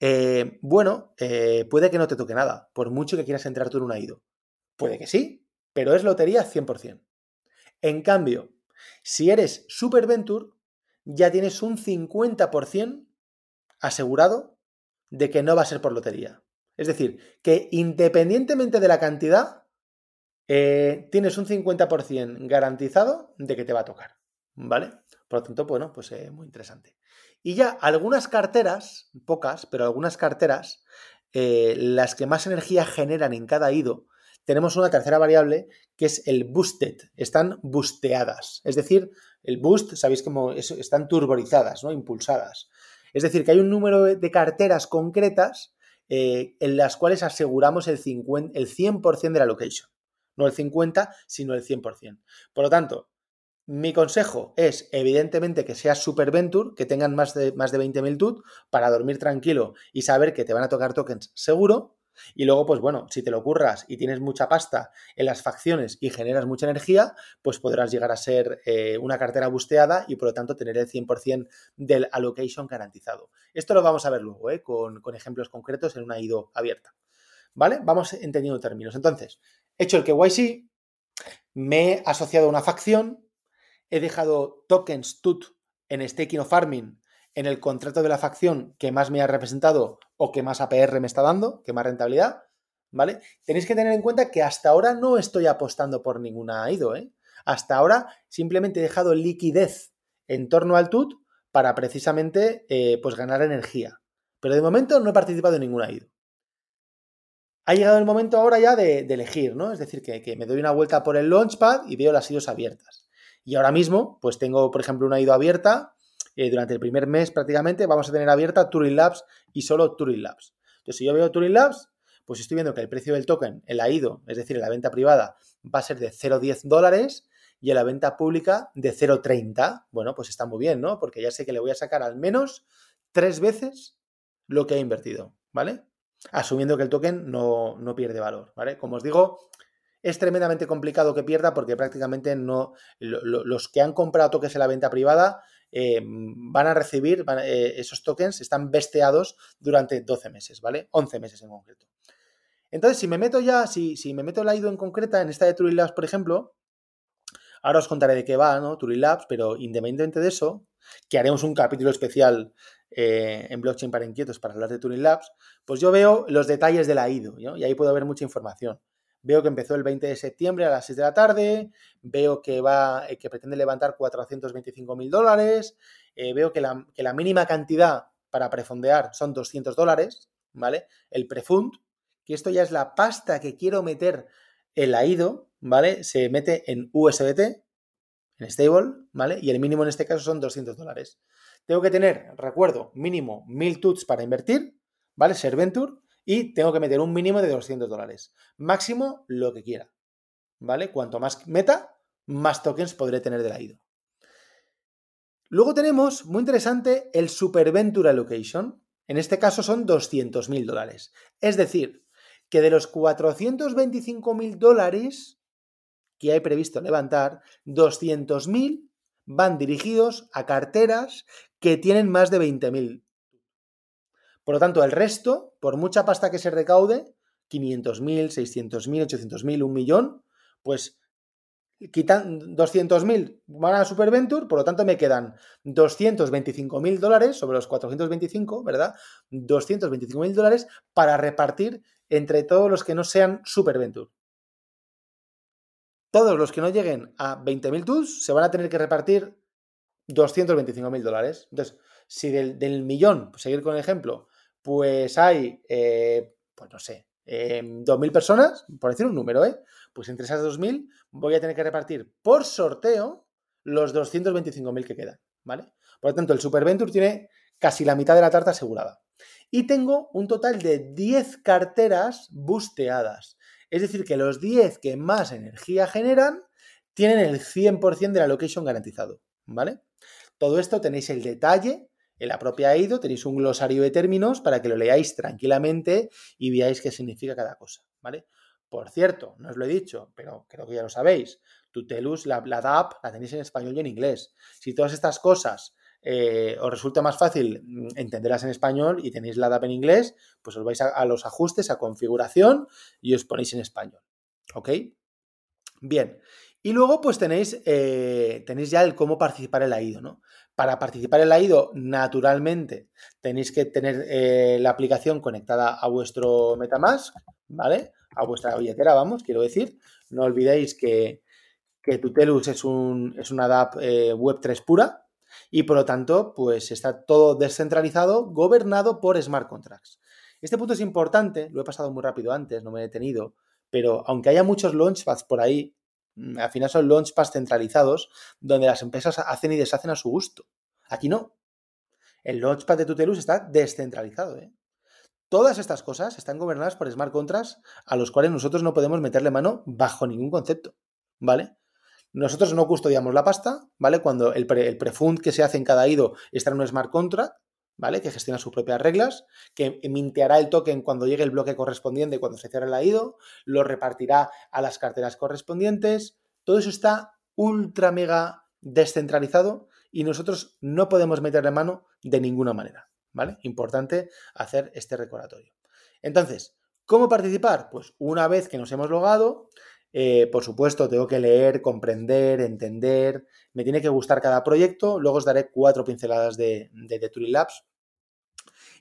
eh, bueno, eh, puede que no te toque nada, por mucho que quieras entrar tú en una IDO. Puede que sí, pero es lotería 100%. En cambio, si eres Super Venture, ya tienes un 50% asegurado de que no va a ser por lotería. Es decir, que independientemente de la cantidad, eh, tienes un 50% garantizado de que te va a tocar. ¿Vale? Por lo tanto, bueno, pues eh, muy interesante. Y ya algunas carteras, pocas, pero algunas carteras, eh, las que más energía generan en cada IDO, tenemos una tercera variable que es el boosted. Están busteadas. Es decir, el boost, sabéis cómo están turborizadas, ¿no? Impulsadas. Es decir, que hay un número de carteras concretas en las cuales aseguramos el, 50, el 100% de la location no el 50, sino el 100%. Por lo tanto, mi consejo es, evidentemente, que seas super venture, que tengan más de, más de 20.000 TUT para dormir tranquilo y saber que te van a tocar tokens seguro. Y luego, pues bueno, si te lo curras y tienes mucha pasta en las facciones y generas mucha energía, pues podrás llegar a ser eh, una cartera busteada y por lo tanto tener el 100% del allocation garantizado. Esto lo vamos a ver luego, eh, con, con ejemplos concretos en una IDO abierta. ¿Vale? Vamos entendiendo términos. Entonces, he hecho el KYC, me he asociado a una facción, he dejado tokens TUT en staking o farming en el contrato de la facción que más me ha representado o que más APR me está dando, que más rentabilidad, ¿vale? Tenéis que tener en cuenta que hasta ahora no estoy apostando por ninguna IDO, ¿eh? Hasta ahora simplemente he dejado liquidez en torno al TUT para precisamente eh, pues ganar energía. Pero de momento no he participado en ninguna IDO ha llegado el momento ahora ya de, elegir, ¿no? Es decir, que, me doy una vuelta por el Launchpad y veo las IDOs abiertas. Y ahora mismo, pues tengo, por ejemplo, una IDO abierta. Eh, durante el primer mes prácticamente vamos a tener abierta Turing Labs y solo Turing Labs. Entonces, si yo veo Turing Labs, pues estoy viendo que el precio del token en la IDO, es decir, en la venta privada, va a ser de 0,10 dólares y en la venta pública de 0,30. Bueno, pues está muy bien, ¿no? Porque ya sé que le voy a sacar al menos tres veces lo que he invertido, ¿vale? asumiendo que el token no, pierde valor, ¿vale? Como os digo, es tremendamente complicado que pierda porque prácticamente no los que han comprado tokens en la venta privada eh, van a recibir eh, esos tokens, están besteados durante 12 meses, ¿vale? 11 meses en concreto. Entonces, si me meto ya, si, si me meto la IDO en concreta, en esta de Turing Labs, por ejemplo, ahora os contaré de qué va, ¿no? Turing Labs, pero independientemente de eso, que haremos un capítulo especial eh, en blockchain para inquietos para hablar de Turing Labs, pues yo veo los detalles de la IDO y ahí puedo ver mucha información. Veo que empezó el 20 de septiembre a las 6 de la tarde, veo que va, eh, que pretende levantar 425 mil dólares, eh, veo que la, mínima cantidad para prefondear son 200 dólares, ¿vale? El prefund, que esto ya es la pasta que quiero meter en la ¿vale? Se mete en USDT, en stable, ¿vale? Y el mínimo en este caso son 200 dólares. Tengo que tener, recuerdo, mínimo 1000 tuts para invertir, ¿vale? Ser Venture, y tengo que meter un mínimo de 200 dólares. Máximo lo que quiera, ¿vale? Cuanto más meta, más tokens podré tener de la IDO. Luego tenemos, muy interesante, el Super Venture Allocation. En este caso son 200.000 dólares. Es decir, que de los 425.000 dólares que hay previsto levantar, 200.000 van dirigidos a carteras que tienen más de 20.000. Por lo tanto, el resto, por mucha pasta que se recaude, 500.000, 600.000, 800.000, un millón, pues quitan 200.000 van a Superventure, por lo tanto me quedan 225.000 dólares sobre los 425, ¿verdad? 225.000 dólares para repartir entre todos los que no sean Superventure. todos los que no lleguen a 20.000 tools se van a tener que repartir 225.000 dólares. Entonces, si del, millón, seguir con el ejemplo, pues hay, eh, pues no sé, 2.000 em, personas, por decir un número, ¿eh? Pues entre esas 2.000 voy a tener que repartir por sorteo los 225.000 que quedan, ¿vale? Por lo tanto, el Superventure tiene casi la mitad de la tarta asegurada. Y tengo un total de 10 carteras busteadas. Es decir, que los 10 que más energía generan tienen el 100% de la location garantizado, ¿vale? Todo esto tenéis el detalle en la propia IDO, tenéis un glosario de términos para que lo leáis tranquilamente y veáis qué significa cada cosa, ¿vale? Por cierto, no os lo he dicho, pero creo que ya lo sabéis, Tutelus, la, DAP, la tenéis en español y en inglés. Si todas estas cosas eh, os resulta más fácil mm, entenderlas en español y tenéis la DAP en inglés, pues os vais a, los ajustes, a configuración y os ponéis en español. ¿Ok? Bien. Y luego, pues tenéis, eh, tenéis ya el cómo participar en la IDO, ¿no? Para participar en la IDO, naturalmente, tenéis que tener eh, la aplicación conectada a vuestro Metamask, ¿vale? A vuestra billetera, vamos, quiero decir. No olvidéis que, que Tutelus es, un, es una DAP Web3 pura, y por lo tanto, pues está todo descentralizado, gobernado por smart contracts. Este punto es importante, lo he pasado muy rápido antes, no me he detenido, pero aunque haya muchos launchpads por ahí, al final son launchpads centralizados donde las empresas hacen y deshacen a su gusto. Aquí no. El launchpad de Tutelus está descentralizado. ¿eh? Todas estas cosas están gobernadas por smart contracts a los cuales nosotros no podemos meterle mano bajo ningún concepto. ¿Vale? Nosotros no custodiamos la pasta, ¿vale? Cuando el, prefund que se hace en cada IDO está en un smart contract, ¿vale? Que gestiona sus propias reglas, que minteará el token cuando llegue el bloque correspondiente, cuando se cierre la IDO, lo repartirá a las carteras correspondientes. Todo eso está ultra mega descentralizado y nosotros no podemos meterle mano de ninguna manera, ¿vale? Importante hacer este recordatorio. Entonces, ¿cómo participar? Pues una vez que nos hemos logado, eh, por supuesto, tengo que leer, comprender, entender. Me tiene que gustar cada proyecto. Luego os daré cuatro pinceladas de, de, Labs.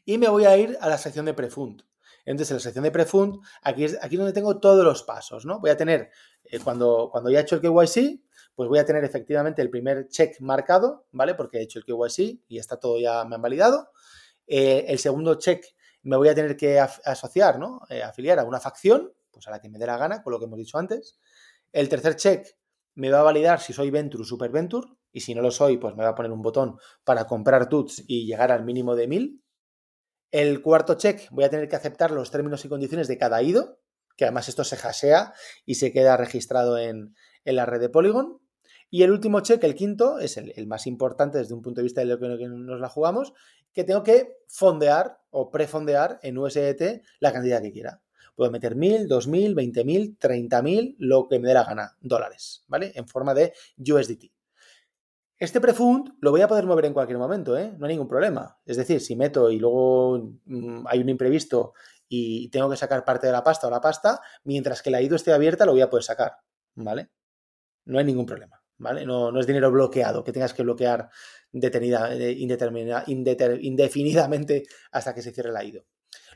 Y me voy a ir a la sección de Prefund. Entonces, en la sección de Prefund, aquí es, aquí donde tengo todos los pasos, ¿no? Voy a tener, eh, cuando, cuando ya he hecho el KYC, pues voy a tener efectivamente el primer check marcado, ¿vale? Porque he hecho el KYC y está todo ya, me han validado. Eh, el segundo check me voy a tener que asociar, ¿no? afiliar a una facción, pues a la que me dé la gana, con lo que hemos dicho antes. El tercer check me va a validar si soy Venture o Super Venture, y si no lo soy, pues me va a poner un botón para comprar tuts y llegar al mínimo de 1000. El cuarto check, voy a tener que aceptar los términos y condiciones de cada IDO, que además esto se hasea y se queda registrado en, la red de Polygon. Y el último check, el quinto, es el, más importante desde un punto de vista de lo que nos la jugamos, que tengo que fondear o prefondear en USDT la cantidad que quiera. Puedo meter 1000, 2000, 20.000, 30.000, lo que me dé la gana, dólares, ¿vale? En forma de USDT. Este prefund lo voy a poder mover en cualquier momento, ¿eh? No hay ningún problema. Es decir, si meto y luego mm, hay un imprevisto y tengo que sacar parte de la pasta o la pasta, mientras que la IDO esté abierta, lo voy a poder sacar, ¿vale? No hay ningún problema, ¿vale? No, no es dinero bloqueado, que tengas que bloquear detenida, eh, indefinidamente hasta que se cierre la IDO.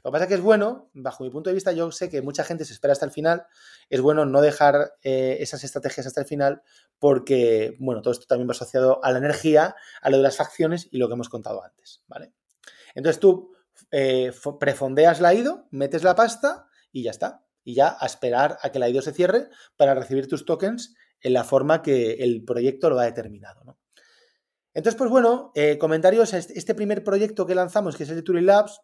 Lo que pasa es que es bueno, bajo mi punto de vista, yo sé que mucha gente se espera hasta el final, es bueno no dejar eh, esas estrategias hasta el final porque, bueno, todo esto también va asociado a la energía, a lo de las facciones y lo que hemos contado antes, ¿vale? Entonces tú eh, prefondeas la IDO, metes la pasta y ya está. Y ya a esperar a que la IDO se cierre para recibir tus tokens en la forma que el proyecto lo ha determinado, ¿no? Entonces, pues bueno, eh, comentarios. Este, este primer proyecto que lanzamos, que es el de Turing Labs,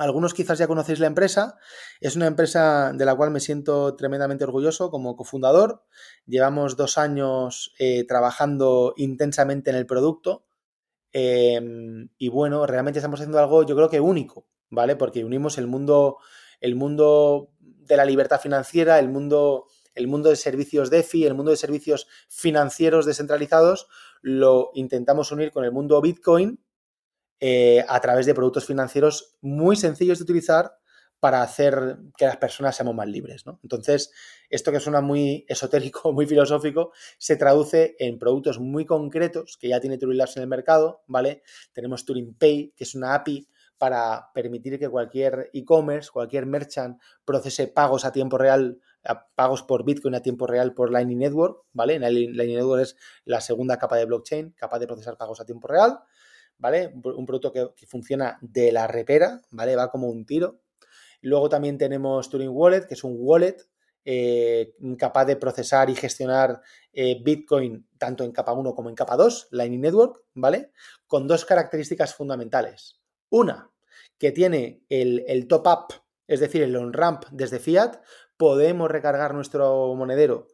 algunos quizás ya conocéis la empresa. Es una empresa de la cual me siento tremendamente orgulloso como cofundador. Llevamos dos años eh, trabajando intensamente en el producto. Em, y bueno, realmente estamos haciendo algo yo creo que único, ¿vale? Porque unimos el mundo, el mundo de la libertad financiera, el mundo, el mundo de servicios DeFi, el mundo de servicios financieros descentralizados, lo intentamos unir con el mundo Bitcoin eh, a través de productos financieros muy sencillos de utilizar para hacer que las personas seamos más libres. Entonces, esto que suena muy esotérico, muy filosófico, se traduce en productos muy concretos que ya tiene Turing Labs en el mercado, ¿vale? Tenemos Turing Pay, que es una API para permitir que cualquier e-commerce, cualquier merchant procese pagos a tiempo real pagos por Bitcoin a tiempo real por Lightning Network, ¿vale? Lightning Network es la segunda capa de blockchain, capaz de procesar pagos a tiempo real, ¿vale? Un producto que, funciona de la repera, ¿vale? Va como un tiro. Luego también tenemos Turing Wallet, que es un wallet eh, capaz de procesar y gestionar eh, Bitcoin tanto en capa 1 como en capa 2, Lightning Network, ¿vale? Con dos características fundamentales. Una, que tiene el, el top-up, es decir, el on-ramp desde fiat, podemos recargar nuestro monedero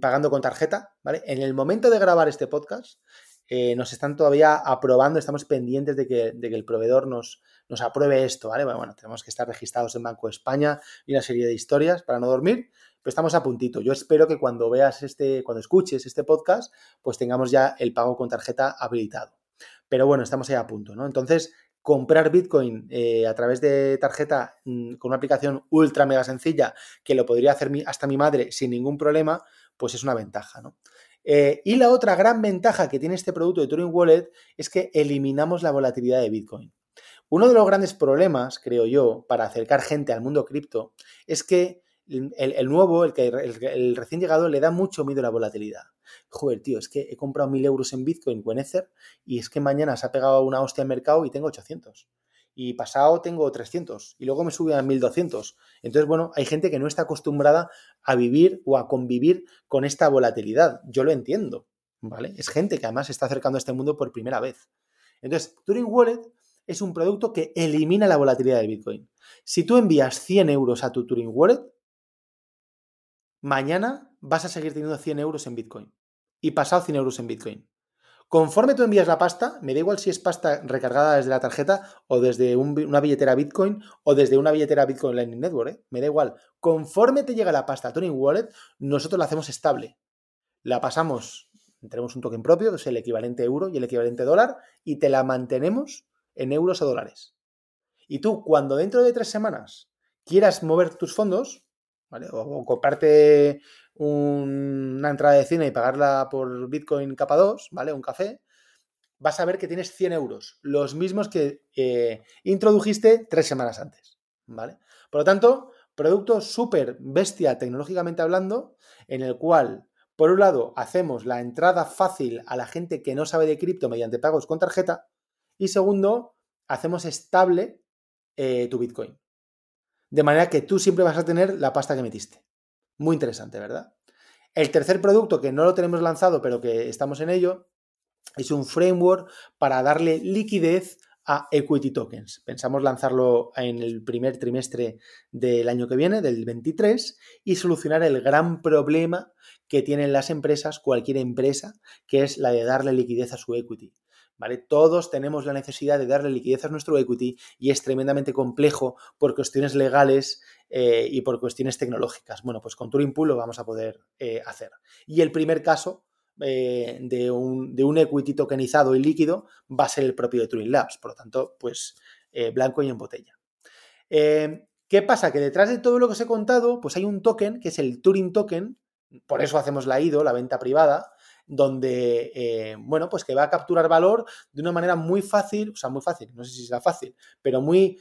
pagando con tarjeta, ¿vale? En el momento de grabar este podcast, eh, nos están todavía aprobando, estamos pendientes de que, el proveedor nos, apruebe esto, ¿vale? Bueno, tenemos que estar registrados en Banco de España y una serie de historias para no dormir, pero estamos a puntito. Yo espero que cuando veas este, cuando escuches este podcast, pues tengamos ya el pago con tarjeta habilitado. Pero bueno, estamos ahí a punto, ¿no? Entonces, comprar Bitcoin eh, a través de tarjeta mm, con una aplicación ultra mega sencilla que lo podría hacer hasta mi madre sin ningún problema, pues es una ventaja, ¿no? Eh, y la otra gran ventaja que tiene este producto de Turing Wallet es que eliminamos la volatilidad de Bitcoin. Uno de los grandes problemas, creo yo, para acercar gente al mundo cripto es que el, nuevo, el, que, el, recién llegado, le da mucho miedo a la volatilidad. Joder, tío, es que he comprado mil euros en Bitcoin o en Ether y es que mañana se ha pegado una hostia en mercado y tengo 800 y pasado tengo 300 y luego me sube a 1200. Entonces, bueno, hay gente que no está acostumbrada a vivir o a convivir con esta volatilidad. Yo lo entiendo, ¿vale? Es gente que además se está acercando a este mundo por primera vez. Entonces, Turing Wallet es un producto que elimina la volatilidad de Bitcoin. Si tú envías 100 euros a tu Turing Wallet, mañana vas a seguir teniendo 100 euros en Bitcoin y pasado 100 euros en Bitcoin. Conforme tú envías la pasta, me da igual si es pasta recargada desde la tarjeta o desde una billetera Bitcoin o desde una billetera Bitcoin Lightning Network, ¿eh? me da igual. Conforme te llega la pasta a Turing Wallet, nosotros la hacemos estable. La pasamos, tenemos un token propio, que es el equivalente euro y el equivalente dólar, y te la mantenemos en euros o dólares. Y tú, cuando dentro de tres semanas quieras mover tus fondos, O, o comprarte una entrada de cine y pagarla por Bitcoin capa 2, ¿vale? Un café, vas a ver que tienes 100 euros, los mismos que eh, introdujiste tres semanas antes, ¿vale? Por lo tanto, producto súper bestia tecnológicamente hablando, en el cual, por un lado, hacemos la entrada fácil a la gente que no sabe de cripto mediante pagos con tarjeta, y segundo, hacemos estable eh, tu Bitcoin. De manera que tú siempre vas a tener la pasta que metiste. Muy interesante, ¿verdad? El tercer producto que no lo tenemos lanzado, pero que estamos en ello, es un framework para darle liquidez a equity tokens. Pensamos lanzarlo en el primer trimestre del año que viene, del 23, y solucionar el gran problema que tienen las empresas, cualquier empresa, que es la de darle liquidez a su equity. ¿Vale? Todos tenemos la necesidad de darle liquidez a nuestro equity y es tremendamente complejo por cuestiones legales eh, y por cuestiones tecnológicas. Bueno, pues con Turing Pool lo vamos a poder eh, hacer. Y el primer caso eh, de, un, de, un, equity tokenizado y líquido va a ser el propio de Turing Labs. Por lo tanto, pues blanco y en botella. ¿Qué pasa? Que detrás de todo lo que os he contado, pues hay un token que es el Turing Token, por eso hacemos la IDO, la venta privada, donde, bueno, pues que va a capturar valor de una manera muy fácil, o sea, muy fácil, no sé si será fácil, pero muy,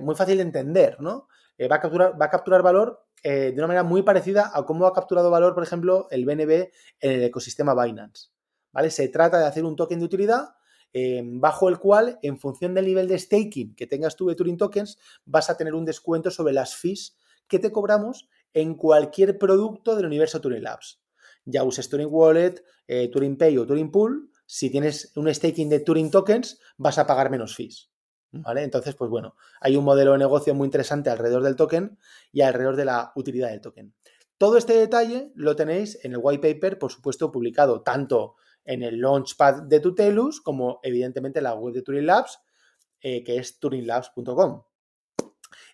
muy fácil de entender, ¿no? Eh, va, a capturar, va a capturar valor eh, de una manera muy parecida a cómo ha capturado valor, por ejemplo, el BNB en el ecosistema Binance. ¿vale? Se trata de hacer un token de utilidad eh, bajo el cual, en función del nivel de staking que tengas tú de Turing Tokens, vas a tener un descuento sobre las fees que te cobramos en cualquier producto del universo Turing Labs. Ya uses Turing Wallet, Turing Pay o Turing Pool, si tienes un staking de Turing Tokens, vas a pagar menos fees. ¿Vale? Entonces, pues bueno, hay un modelo de negocio muy interesante alrededor del token y alrededor de la utilidad del token. Todo este detalle lo tenéis en el white paper, por supuesto, publicado tanto en el launchpad de Tutelus como evidentemente en la web de Turing Labs, eh, que es turinglabs.com.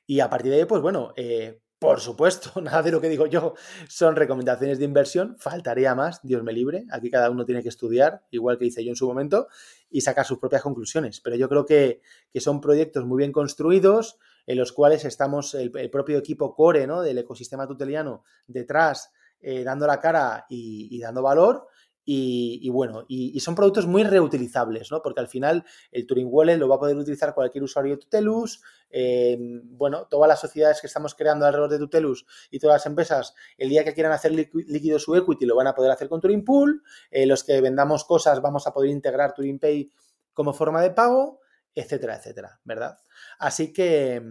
Y a partir de ahí, pues bueno, eh, por supuesto, nada de lo que digo yo son recomendaciones de inversión, faltaría más, Dios me libre, aquí cada uno tiene que estudiar, igual que hice yo en su momento, y sacar sus propias conclusiones. Pero yo creo que, son proyectos muy bien construidos, en los cuales estamos el, propio equipo core ¿no? del ecosistema tuteliano detrás, eh, dando la cara y, dando valor. Y, bueno, y, son productos muy reutilizables, ¿no? Porque al final el Turing Wallet lo va a poder utilizar cualquier usuario de Tutelus. Em, bueno, todas las sociedades que estamos creando alrededor de Tutelus y todas las empresas, el día que quieran hacer líquido su equity, lo van a poder hacer con Turing Pool. Eh, los que vendamos cosas, vamos a poder integrar Turing Pay como forma de pago, etcétera, etcétera, ¿verdad? Así que,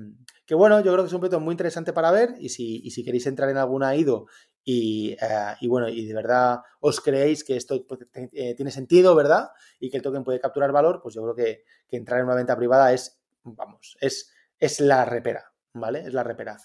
que bueno, yo creo que es un proyecto muy interesante para ver y si, y si queréis entrar en alguna IDO eh, y, bueno, y de verdad os creéis que esto eh, tiene sentido, ¿verdad? Y que el token puede capturar valor, pues yo creo que, entrar en una venta privada es, vamos, es, es la repera, ¿vale? Es la repera.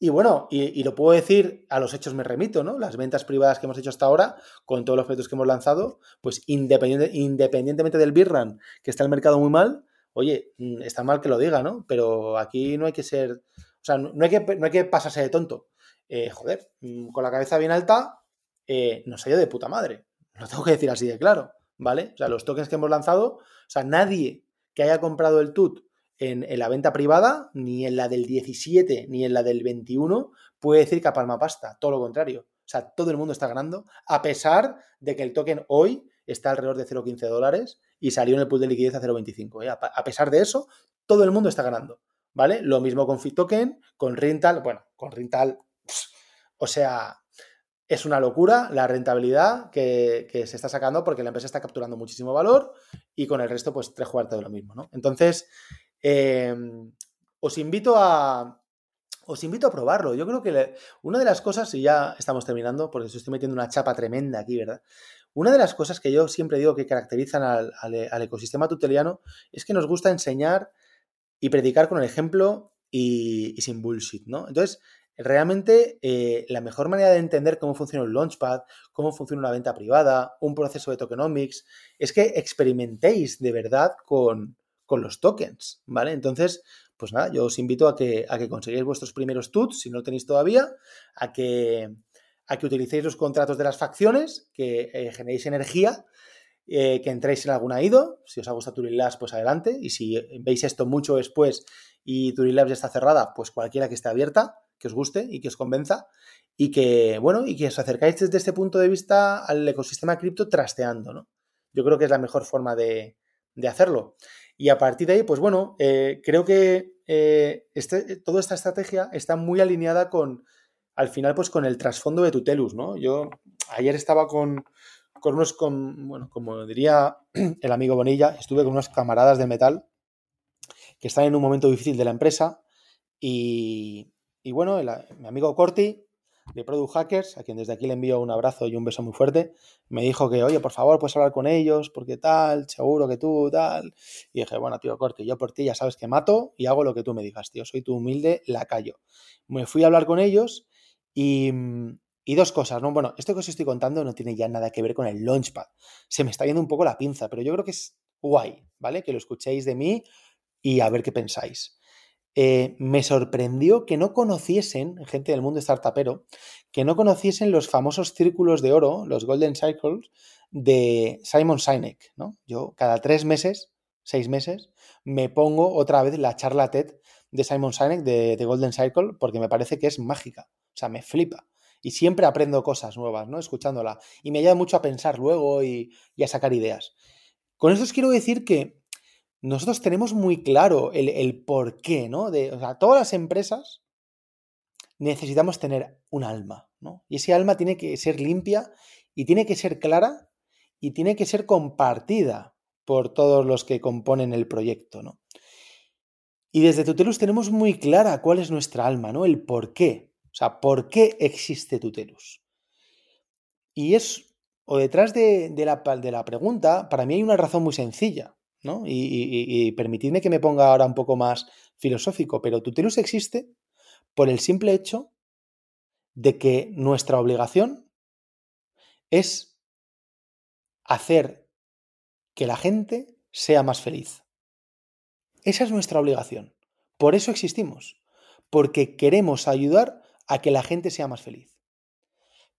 Y bueno, y, lo puedo decir, a los hechos me remito, ¿no? Las ventas privadas que hemos hecho hasta ahora, con todos los proyectos que hemos lanzado, pues independiente, independientemente del Birran, que está el mercado muy mal, oye, mm, está mal que lo diga, ¿no? Pero aquí no hay que ser, o sea, no hay que, no hay que pasarse de tonto. Eh, joder, mm, con la cabeza bien alta, eh, nos ha ido de puta madre. Lo tengo que decir así de claro, ¿vale? O sea, los tokens que hemos lanzado, o sea, nadie que haya comprado el TUT en, la venta privada, ni en la del 17, ni en la del 21, puede decir que a palma pasta. Todo lo contrario. O sea, todo el mundo está ganando, a pesar de que el token hoy está alrededor de 0,15 dólares y salió en el pool de liquidez a 0,25. ¿eh? A pesar de eso, todo el mundo está ganando. ¿Vale? Lo mismo con FitToken, con Rental, bueno, con Rental o sea, es una locura la rentabilidad que, se está sacando porque la empresa está capturando muchísimo valor y con el resto, pues tres cuartos de lo mismo, ¿no? Entonces, em, os invito a. Os invito a probarlo. Yo creo que una de las cosas, y ya estamos terminando, porque estoy metiendo una chapa tremenda aquí, ¿verdad? Una de las cosas que yo siempre digo que caracterizan al ecosistema tuteliano es que nos gusta enseñar y predicar con el ejemplo y, sin bullshit, ¿no? Entonces, Realmente eh, la mejor manera de entender cómo funciona un launchpad, cómo funciona una venta privada, un proceso de tokenomics, es que experimentéis de verdad con, los tokens, ¿vale? Entonces, pues nada, yo os invito a que, a que conseguáis vuestros primeros tuts, si no lo tenéis todavía, a que, a que utilicéis los contratos de las facciones, que eh, generéis energía, eh, que entréis en alguna IDO, si os ha gustado Turing Labs, pues adelante, y si veis esto mucho después y Turing Labs ya está cerrada, pues cualquiera que esté abierta, que os guste y que os convenza y que, bueno, y que os acercáis desde este punto de vista al ecosistema cripto trasteando, ¿no? Yo creo que es la mejor forma de, hacerlo. Y a partir de ahí, pues bueno, eh, creo que eh, este, toda esta estrategia está muy alineada con, al final, pues con el trasfondo de Tutelus, ¿no? Yo ayer estaba con, con unos, con, bueno, como diría el amigo Bonilla, estuve con unos camaradas de metal que están en un momento difícil de la empresa y, y bueno, mi amigo Corti, de Product Hackers, a quien desde aquí le envío un abrazo y un beso muy fuerte, me dijo que, oye, por favor, puedes hablar con ellos, porque tal, seguro que tú, tal. Y dije, bueno, tío, Corti, yo por ti ya sabes que mato y hago lo que tú me digas, tío, soy tu humilde lacayo. Me fui a hablar con ellos y, y dos cosas, ¿no? Bueno, esto que os estoy contando no tiene ya nada que ver con el Launchpad. Se me está yendo un poco la pinza, pero yo creo que es guay, ¿vale? Que lo escuchéis de mí y a ver qué pensáis. Eh, me sorprendió que no conociesen, gente del mundo startupero, que no conociesen los famosos círculos de oro, los Golden Circles, de Simon Sinek. ¿no? Yo cada tres meses, seis meses, me pongo otra vez la charla TED de Simon Sinek de, Golden Circle porque me parece que es mágica. O sea, me flipa. Y siempre aprendo cosas nuevas, ¿no? Escuchándola. Y me ayuda mucho a pensar luego y, a sacar ideas. Con esto os quiero decir que nosotros tenemos muy claro el, por qué, ¿no? De, o sea, todas las empresas necesitamos tener un alma, ¿no? Y ese alma tiene que ser limpia y tiene que ser clara y tiene que ser compartida por todos los que componen el proyecto, ¿no? Y desde Tutelus tenemos muy clara cuál es nuestra alma, ¿no? El por qué. O sea, ¿por qué existe Tutelus? Y es, o detrás de, la, de la pregunta, para mí hay una razón muy sencilla. Y, permitidme que me ponga ahora un poco más filosófico, pero Tutelus existe por el simple hecho de que nuestra obligación es hacer que la gente sea más feliz. Esa es nuestra obligación. Por eso existimos, porque queremos ayudar a que la gente sea más feliz.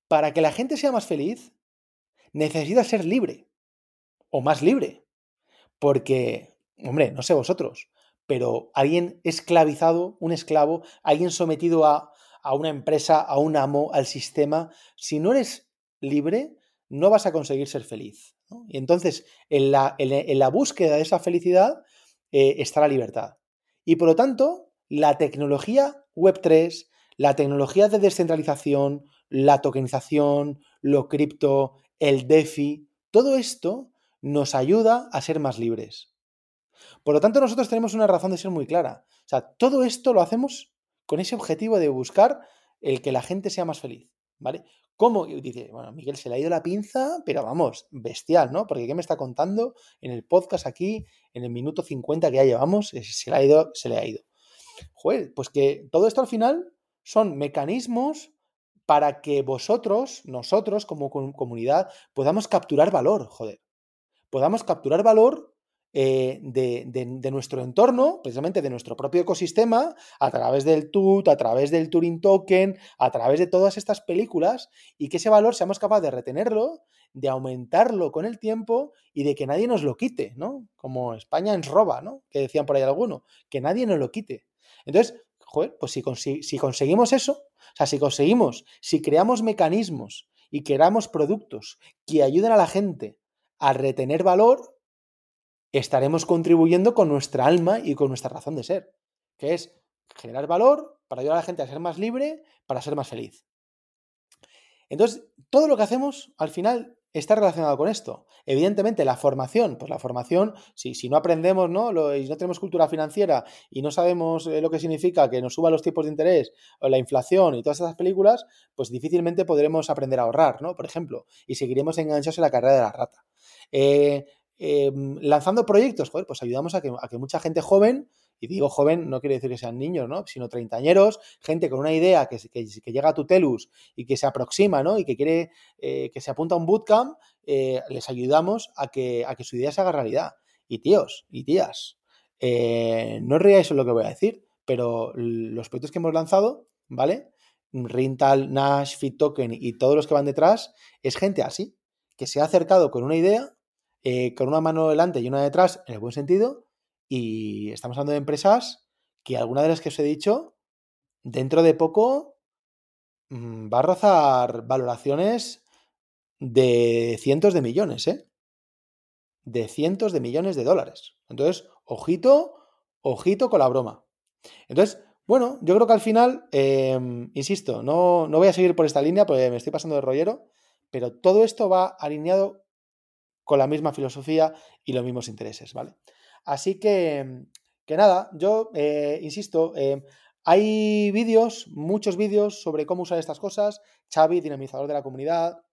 Para que la gente sea más feliz, necesita ser libre o más libre. Porque, hombre, no sé vosotros, pero alguien esclavizado, un esclavo, alguien sometido a, una empresa, a un amo, al sistema, si no eres libre, no vas a conseguir ser feliz. Y entonces, en la, en, la, búsqueda de esa felicidad eh, está la libertad. Y por lo tanto, la tecnología Web3, la tecnología de descentralización, la tokenización, lo cripto, el DeFi, todo esto nos ayuda a ser más libres. Por lo tanto, nosotros tenemos una razón de ser muy clara. O sea, todo esto lo hacemos con ese objetivo de buscar el que la gente sea más feliz, ¿vale? ¿Cómo? dice, bueno, Miguel se le ha ido la pinza, pero vamos, bestial, ¿no? Porque ¿qué me está contando en el podcast aquí, en el minuto 50 que ya llevamos? Se le ha ido, se le ha ido. Joder, pues que todo esto al final son mecanismos para que vosotros, nosotros como comunidad, podamos capturar valor, joder. Podamos capturar valor eh, de, nuestro entorno, precisamente de nuestro propio ecosistema, a través del TUT, a través del Turing Token, a través de todas estas películas, y que ese valor seamos capaces de retenerlo, de aumentarlo con el tiempo y de que nadie nos lo quite, ¿no? Como España ens roba, ¿no? Que decían por ahí alguno, que nadie nos lo quite. Entonces, joder, pues si, si conseguimos eso, o sea, si conseguimos, si creamos mecanismos y creamos productos que ayuden a la gente a retener valor, estaremos contribuyendo con nuestra alma y con nuestra razón de ser, que es generar valor para ayudar a la gente a ser más libre, para ser más feliz. Entonces, todo lo que hacemos al final está relacionado con esto. Evidentemente, la formación, pues la formación, si, no aprendemos, ¿no? y no tenemos cultura financiera y no sabemos eh, lo que significa que nos suban los tipos de interés o la inflación y todas esas películas, pues difícilmente podremos aprender a ahorrar, ¿no? Por ejemplo, y seguiremos enganchados en la carrera de la rata. Eh, Em, lanzando proyectos, pues ayudamos a que, mucha gente joven, y digo joven, no quiere decir que sean niños, ¿no? Sino treintañeros, gente con una idea que, que, llega a Tutelus y que se aproxima, ¿no? Y que quiere, eh, que se apunta a un bootcamp, eh, les ayudamos a que, a que su idea se haga realidad. Y tíos y tías, eh, no os reáis en lo que voy a decir, pero los proyectos que hemos lanzado, ¿vale? Rintal, Nash, FitToken y todos los que van detrás, es gente así, que se ha acercado con una idea eh, con una mano delante y una detrás, en el buen sentido, y estamos hablando de empresas que alguna de las que os he dicho, dentro de poco mm, va a rozar valoraciones de cientos de millones, ¿eh? De cientos de millones de dólares. Entonces, ojito, ojito con la broma. Entonces, bueno, yo creo que al final, em, insisto, no, no voy a seguir por esta línea porque me estoy pasando de rollero, pero todo esto va alineado con la misma filosofía y los mismos intereses, ¿vale? Así que, que nada, yo eh, insisto, eh, hay vídeos, muchos vídeos sobre cómo usar estas cosas. Xavi, dinamizador de la comunidad,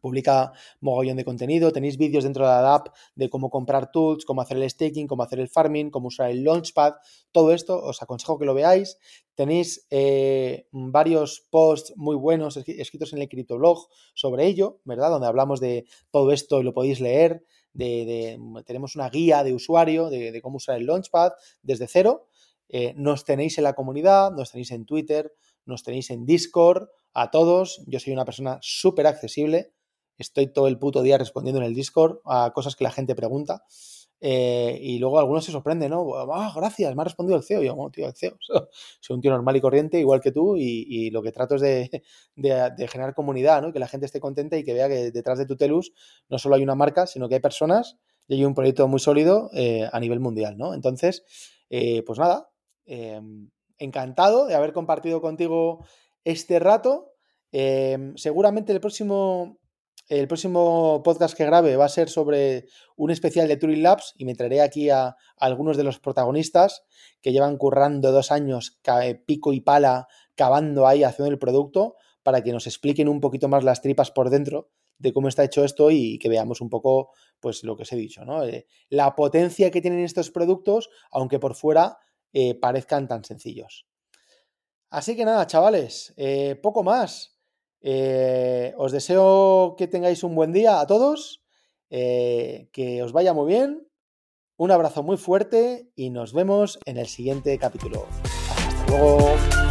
publica mogollón de contenido, tenéis vídeos dentro de la app de cómo comprar tools, cómo hacer el staking, cómo hacer el farming, cómo usar el launchpad, todo esto os aconsejo que lo veáis. Tenéis eh, varios posts muy buenos escritos en el criptoblog sobre ello, ¿verdad? Donde hablamos de todo esto y lo podéis leer. Tenemos una guía de usuario de, cómo usar el launchpad desde cero. Eh, nos tenéis en la comunidad, nos tenéis en Twitter, nos tenéis en Discord, a todos. Yo soy una persona súper accesible. Estoy todo el puto día respondiendo en el Discord a cosas que la gente pregunta. Eh, y luego algunos se sorprenden, ¿no? Ah, gracias, me ha respondido el CEO. Yo, oh, tío, el CEO. Soy un tío normal y corriente, igual que tú, y, lo que trato es de, generar comunidad, ¿no? que la gente esté contenta y que vea que detrás de Tutelus no solo hay una marca, sino que hay personas y hay un proyecto muy sólido eh, a nivel mundial, ¿no? Entonces, eh, pues nada, encantado de haber compartido contigo este rato. seguramente el próximo el próximo podcast que grabe va a ser sobre un especial de Turing Labs y me traeré aquí a, algunos de los protagonistas que llevan currando dos años pico y pala, cavando ahí, haciendo el producto, para que nos expliquen un poquito más las tripas por dentro de cómo está hecho esto y que veamos un poco, pues lo que os he dicho, ¿no? Eh, la potencia que tienen estos productos, aunque por fuera eh, parezcan tan sencillos. Así que nada, chavales, eh, poco más. Eh, os deseo que tengáis un buen día a todos, eh, que os vaya muy bien, un abrazo muy fuerte y nos vemos en el siguiente capítulo. Hasta luego.